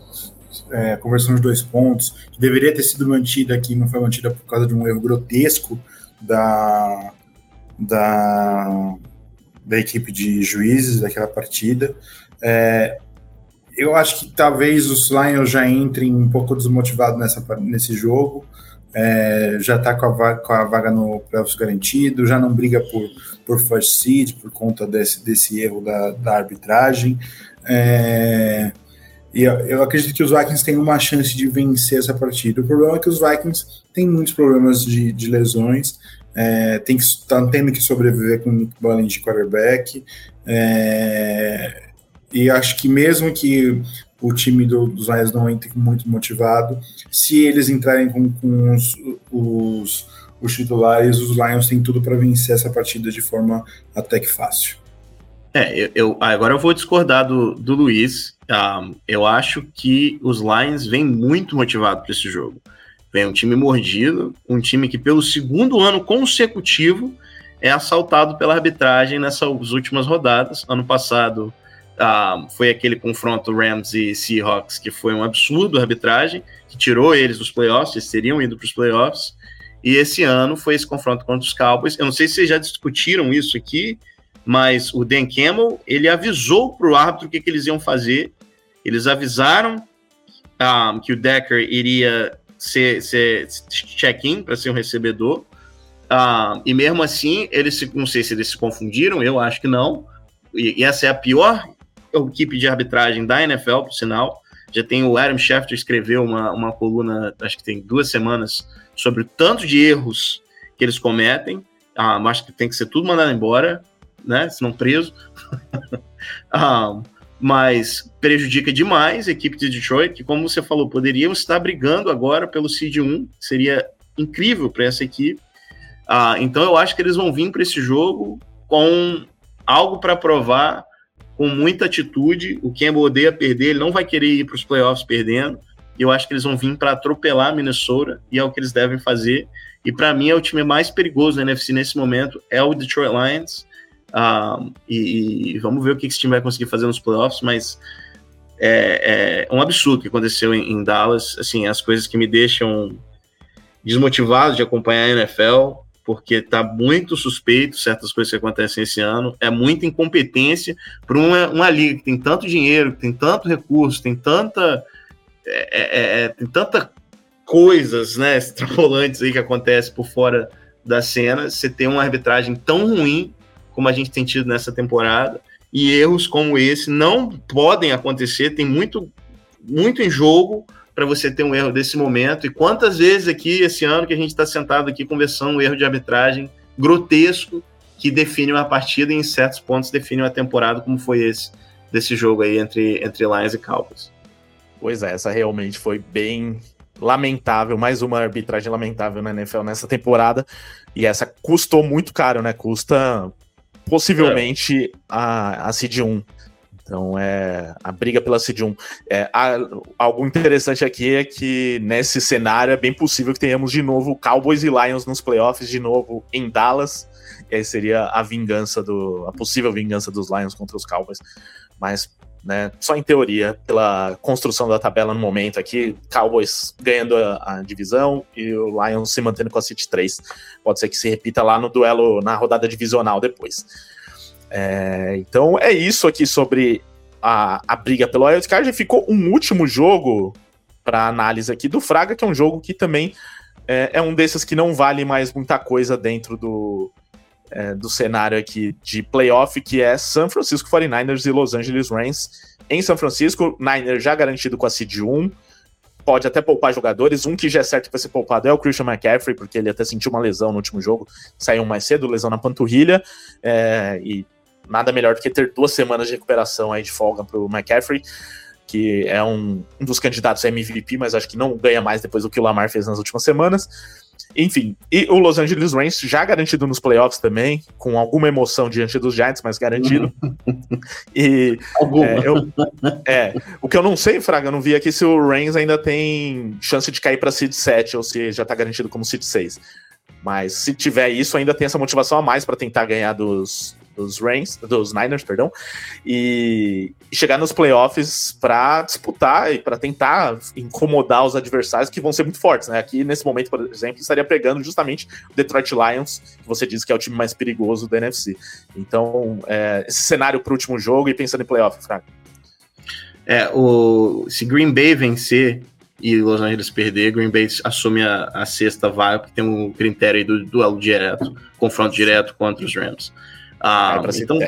é, conversão de dois pontos, que deveria ter sido mantida aqui, não foi mantida por causa de um erro grotesco da, da, da equipe de juízes daquela partida. É, eu acho que talvez os Lions já entrem um pouco desmotivados nessa, nesse jogo. É, já está com, com, a vaga no playoffs garantido, já não briga por, por first seed por conta desse, desse erro da, da arbitragem. É, e eu acredito que os Vikings têm uma chance de vencer essa partida. O problema é que os Vikings têm muitos problemas de, de lesões, é, tem que, tá, tendo que sobreviver com o Nick Bullen de quarterback. É, e acho que mesmo que o time do, dos Lions não entre muito motivado, se eles entrarem com, com os, os, os titulares, os Lions têm tudo para vencer essa partida de forma até que fácil. É, eu, eu, agora eu vou discordar do, do Luiz. Um, eu acho que os Lions vêm muito motivados para esse jogo. Vem um time mordido, um time que pelo segundo ano consecutivo é assaltado pela arbitragem nessas últimas rodadas. Ano passado um, foi aquele confronto Rams e Seahawks que foi um absurdo a arbitragem, que tirou eles dos playoffs, eles teriam ido para os playoffs. E esse ano foi esse confronto contra os Cowboys. Eu não sei se vocês já discutiram isso aqui, mas o Dan Campbell, ele avisou para o árbitro o que, que, eles iam fazer. Eles avisaram um, ah, que o Decker iria ser, ser check-in para ser um recebedor. Uh, e mesmo assim, eles se, não sei se eles se confundiram, eu acho que não. E, e essa é a pior equipe de arbitragem da NFL, por sinal. Já tem o Adam Schefter escreveu uma, uma coluna, acho que tem duas semanas, sobre o tanto de erros que eles cometem. Uh, acho que tem que ser tudo mandado embora né? Se não preso. ah, mas prejudica demais a equipe de Detroit, que, como você falou, poderiam estar brigando agora pelo Seed 1, seria incrível para essa equipe. Ah, então eu acho que eles vão vir para esse jogo com algo para provar, com muita atitude. O Campbell odeia perder, ele não vai querer ir para os playoffs perdendo. Eu acho que eles vão vir para atropelar a Minnesota e é o que eles devem fazer. E para mim é o time mais perigoso da NFC nesse momento é o Detroit Lions. E, e, vamos ver o que esse time vai conseguir fazer nos playoffs, mas é, é um absurdo o que aconteceu em, em, Dallas. Assim, as coisas que me deixam desmotivado de acompanhar a NFL, porque tá muito suspeito certas coisas que acontecem esse ano, é muita incompetência para uma, uma liga que tem tanto dinheiro, tem tanto recurso, tem tanta é, é, é, tem tanta coisas, né, extrapolantes aí que acontece por fora da cena, você tem uma arbitragem tão ruim como a gente tem tido nessa temporada, e erros como esse não podem acontecer, tem muito muito em jogo para você ter um erro desse momento. E quantas vezes aqui esse ano que a gente está sentado aqui conversando um erro de arbitragem grotesco que define uma partida e em certos pontos define uma temporada, como foi esse desse jogo aí entre, entre Lions e Cowboys. Pois é, essa realmente foi bem lamentável, mais uma arbitragem lamentável na NFL nessa temporada. E essa custou muito caro, né? Custa possivelmente é. a, a Seed 1. Então é a briga pela Seed 1. É, a, algo interessante aqui é que nesse cenário é bem possível que tenhamos de novo Cowboys e Lions nos playoffs de novo em Dallas. E aí seria a vingança do a possível vingança dos Lions contra os Cowboys. Mas né, só em teoria, pela construção da tabela no momento aqui, Cowboys ganhando a, a, divisão e o Lions se mantendo com a City 3. Pode ser que se repita lá no duelo, na rodada divisional depois. É, então é isso aqui sobre a, a briga pelo wildcard. Ficou um último jogo para análise aqui do Fraga, que é um jogo que também é, é, um desses que não vale mais muita coisa dentro do, é, do cenário aqui de playoff, que é San Francisco 49ers e Los Angeles Rams. Em São Francisco, Niners já garantido com a seed 1, pode até poupar jogadores. Um que já é certo vai ser poupado é o Christian McCaffrey, porque ele até sentiu uma lesão no último jogo, saiu mais cedo, lesão na panturrilha, é, e nada melhor do que ter duas semanas de recuperação aí de folga para o McCaffrey, que é um, um, dos candidatos a MVP, mas acho que não ganha mais depois do que o Lamar fez nas últimas semanas. Enfim, e o Los Angeles Rams já garantido nos playoffs também, com alguma emoção diante dos Giants, mas garantido. e é, eu, é, o que eu não sei, Fraga, eu não vi aqui se o Rams ainda tem chance de cair para seed 7 ou se já está garantido como seed 6. Mas se tiver isso, ainda tem essa motivação a mais para tentar ganhar dos, dos Rams, dos Niners, perdão, e, chegar nos playoffs para disputar e para tentar incomodar os adversários que vão ser muito fortes, né? Aqui nesse momento, por exemplo, estaria pegando justamente o Detroit Lions, que você disse que é o time mais perigoso da NFC. Então, é, esse cenário para o último jogo e pensando em playoff, Fraco. É, o, se Green Bay vencer e Los Angeles perder, Green Bay assume a, a sexta vaga, porque tem um critério aí do duelo direto, confronto direto contra os Rams. Ah, é então,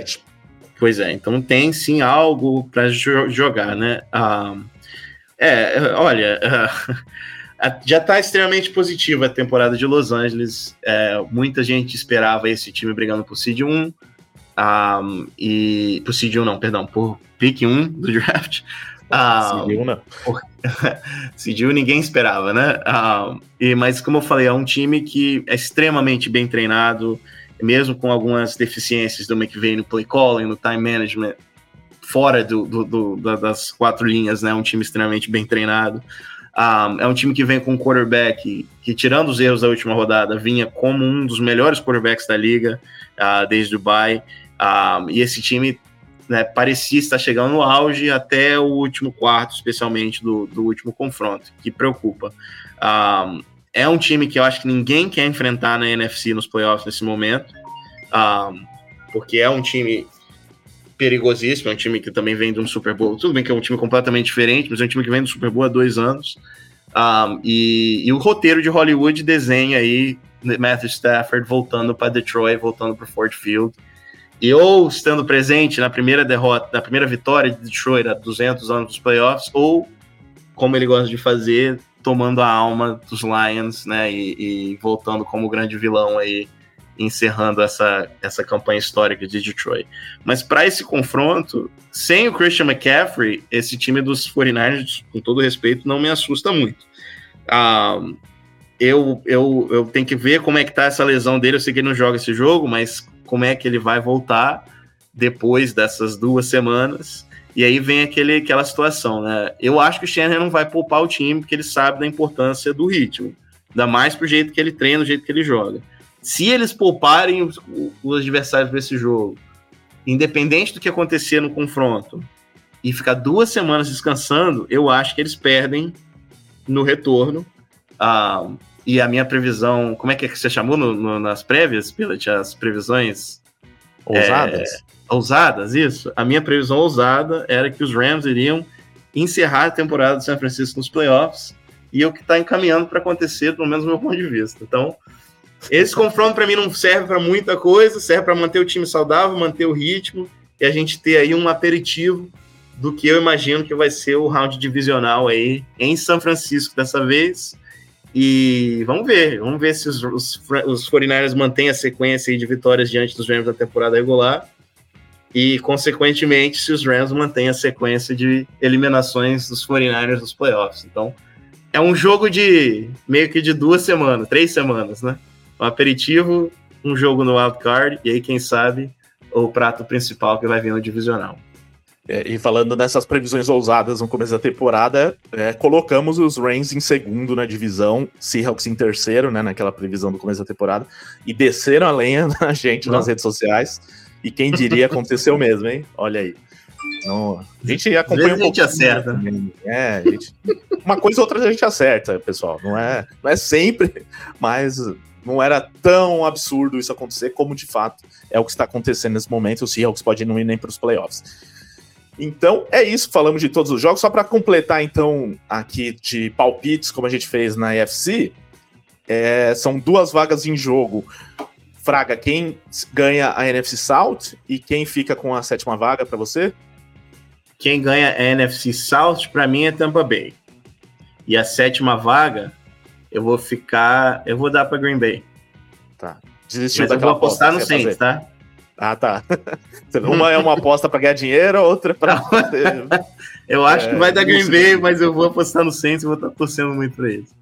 pois é, então tem sim algo para jo jogar, né? Ah, é, olha, já está extremamente positiva a temporada de Los Angeles. É, muita gente esperava esse time brigando por Seed 1. Um, e por Seed 1 não, perdão, por pick 1 do draft. Um, Seed 1 não. Seed 1 ninguém esperava, né? Um, e, mas como eu falei, é um time que é extremamente bem treinado, mesmo com algumas deficiências do McVay no play calling, no time management, fora do, do, do, das quatro linhas, né? Um time extremamente bem treinado. Um, é um time que vem com um quarterback que, tirando os erros da última rodada, vinha como um dos melhores quarterbacks da liga uh, desde o. Um, e esse time né, parecia estar chegando no auge até o último quarto, especialmente do, do último confronto, que preocupa. Um, é um time que eu acho que ninguém quer enfrentar na NFC nos playoffs nesse momento, um, porque é um time perigosíssimo, é um time que também vem de um Super Bowl. Tudo bem que é um time completamente diferente, mas é um time que vem do Super Bowl há dois anos. Um, e, e, o roteiro de Hollywood desenha aí Matthew Stafford voltando para Detroit, voltando para Ford Field. E ou estando presente na primeira derrota, na primeira vitória de Detroit há 200 anos dos playoffs, ou como ele gosta de fazer, tomando a alma dos Lions, né? E, e voltando como grande vilão aí, encerrando essa, essa campanha histórica de Detroit. Mas para esse confronto, sem o Christian McCaffrey, esse time dos 49ers, com todo respeito, não me assusta muito. Um, eu, eu, eu tenho que ver como é que tá essa lesão dele. Eu sei que ele não joga esse jogo, mas como é que ele vai voltar depois dessas duas semanas. E aí vem aquele, aquela situação, né? Eu acho que o Shanahan não vai poupar o time porque ele sabe da importância do ritmo. Ainda mais pro jeito que ele treina, do jeito que ele joga. Se eles pouparem os, os adversários para esse jogo, independente do que acontecer no confronto, e ficar duas semanas descansando, eu acho que eles perdem no retorno. Ah, e a minha previsão, como é que, é que você chamou no, no, nas prévias, Pilat? As previsões ousadas? Ousadas, isso. A minha previsão ousada era que os Rams iriam encerrar a temporada do San Francisco nos playoffs e é o que está encaminhando para acontecer, pelo menos do meu ponto de vista. Então, esse confronto para mim não serve para muita coisa, serve para manter o time saudável, manter o ritmo e a gente ter aí um aperitivo do que eu imagino que vai ser o round divisional aí em São Francisco dessa vez. E vamos ver, vamos ver se os, os, os 49ers mantêm a sequência de vitórias diante dos Rams da temporada regular e, consequentemente, se os Rams mantêm a sequência de eliminações dos 49ers nos playoffs. Então, é um jogo de meio que de duas semanas, três semanas, né? Um aperitivo, um jogo no wildcard e aí, quem sabe, o prato principal que vai vir no divisional. É, e falando nessas previsões ousadas no começo da temporada, é, colocamos os Rams em segundo na divisão, Seahawks em terceiro, né, naquela previsão do começo da temporada, e desceram a lenha na gente Não. nas redes sociais. E quem diria aconteceu mesmo, hein? Olha aí. Não, a gente acompanha um pouco. A gente acerta. É, gente, uma coisa ou outra a gente acerta, pessoal. Não é, não é sempre, mas não era tão absurdo isso acontecer como de fato é o que está acontecendo nesse momento. O Seahawks pode não ir nem para os playoffs. Então, é isso, falamos de todos os jogos. Só para completar, então, aqui de palpites, como a gente fez na EFC, é, são duas vagas em jogo. Fraga, quem ganha a NFC South e quem fica com a sétima vaga para você? Quem ganha a NFC South, para mim, é Tampa Bay. E a sétima vaga, eu vou ficar. Eu vou dar para Green Bay. Tá. Desistiu Mas eu vou apostar no Saints, tá? Ah, tá. Uma é uma aposta para ganhar dinheiro, a outra é para. eu acho é, que vai dar Green Bay, mas eu vou apostar no Saints e vou estar torcendo muito para eles.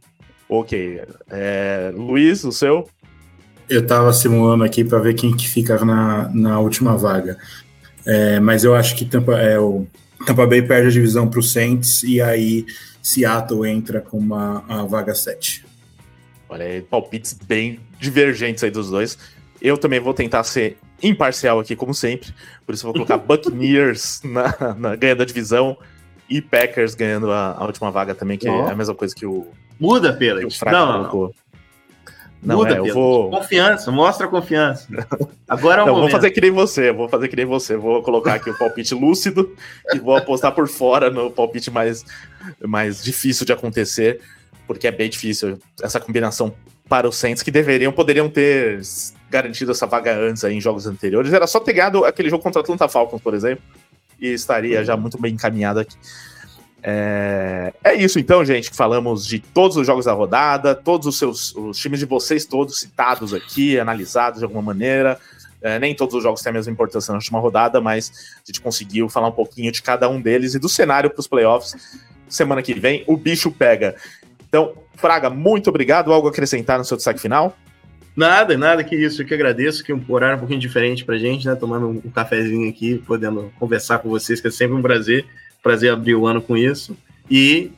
Ok. É, Luiz, o seu? Eu estava simulando aqui para ver quem que fica na, na última vaga. É, mas eu acho que Tampa, é, o Tampa Bay perde a divisão para o Saints e aí Seattle entra com uma a vaga 7. Olha aí, palpites bem divergentes aí dos dois. Eu também vou tentar ser imparcial aqui, como sempre. Por isso eu vou colocar Buccaneers na, na, ganhando a divisão e Packers ganhando a, a última vaga também, que oh. é a mesma coisa que o. Muda, Pedro. Não, não. Não, Muda, é, eu vou... Confiança, mostra confiança. Agora é o não, momento. vou fazer que nem você, vou fazer que nem você. Vou colocar aqui o palpite lúcido e vou apostar por fora no palpite mais, mais difícil de acontecer, porque é bem difícil essa combinação para os Saints, que deveriam, poderiam ter garantido essa vaga antes aí em jogos anteriores. Era só ter ganhado aquele jogo contra Atlanta Falcons, por exemplo, e estaria já muito bem encaminhado aqui. É, é isso então, gente. Falamos de todos os jogos da rodada, todos os seus os times de vocês todos citados aqui, analisados de alguma maneira. É, nem todos os jogos têm a mesma importância na última rodada, mas a gente conseguiu falar um pouquinho de cada um deles e do cenário para os playoffs. Semana que vem, o bicho pega. Então, Fraga, muito obrigado. Algo a acrescentar no seu destaque final? Nada, nada que isso. Eu que agradeço, que um horário um pouquinho diferente pra gente, né? Tomando um cafezinho aqui, podendo conversar com vocês, que é sempre um prazer. Prazer abrir o ano com isso. E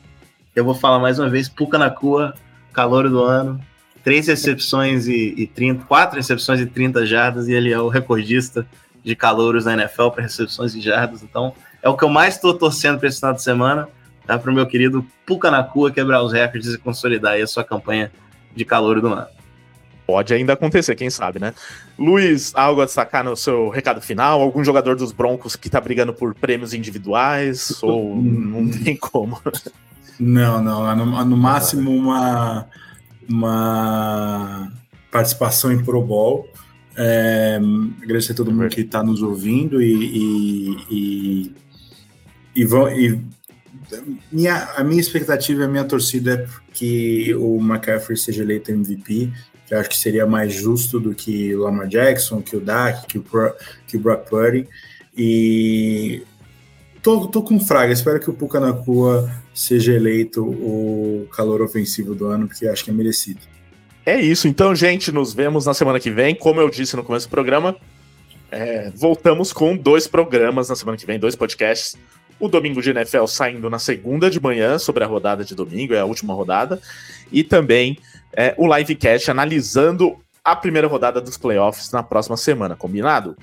eu vou falar mais uma vez, Puca na Cua, calor do ano. Três recepções e, e 30, quatro recepções e 30 jardas, e ele é o recordista de calouros na NFL para recepções e jardas. Então, é o que eu mais estou torcendo para esse final de semana tá? para o meu querido Puca na Cua quebrar os recordes e consolidar a sua campanha de calor do ano. Pode ainda acontecer, quem sabe, né? Luiz, algo a destacar no seu recado final? Algum jogador dos Broncos que tá brigando por prêmios individuais? ou não tem como? Não, não. No, no máximo uma, uma participação em Pro Bowl. É, agradecer a todo mundo que está nos ouvindo e, e, e, e, vão, e minha, a minha expectativa e a minha torcida é que o McCaffrey seja eleito MVP, que eu acho que seria mais justo do que Lamar Jackson, que o Dak, que o, que o Brock Purdy. E tô, tô com fraga, espero que o Puka Nakua seja eleito o calor ofensivo do ano, porque acho que é merecido. É isso, então, gente, nos vemos na semana que vem. Como eu disse no começo do programa, é, voltamos com dois programas na semana que vem, dois podcasts o domingo de NFL saindo na segunda de manhã sobre a rodada de domingo, é a última rodada, e também é, o livecast analisando a primeira rodada dos playoffs na próxima semana, combinado?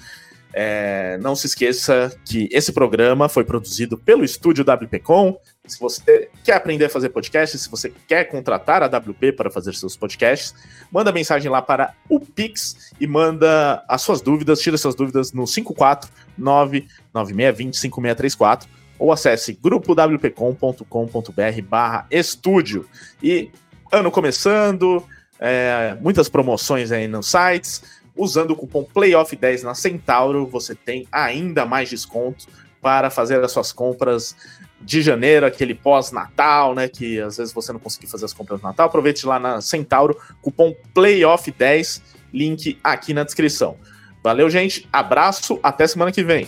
É, não se esqueça que esse programa foi produzido pelo estúdio WPcom. Se você quer aprender a fazer podcast, se você quer contratar a WP para fazer seus podcasts, manda mensagem lá para o Pix e manda as suas dúvidas, tira suas dúvidas no 549 9620 5634 ou acesse grupowpcom.com.br barra estúdio. E ano começando, é, muitas promoções aí nos sites. Usando o cupom PLAYOFF10 na Centauro, você tem ainda mais desconto para fazer as suas compras de janeiro, aquele pós-Natal, né? Que às vezes você não conseguiu fazer as compras no Natal. Aproveite lá na Centauro, cupom PLAYOFF10, link aqui na descrição. Valeu, gente. Abraço, até semana que vem.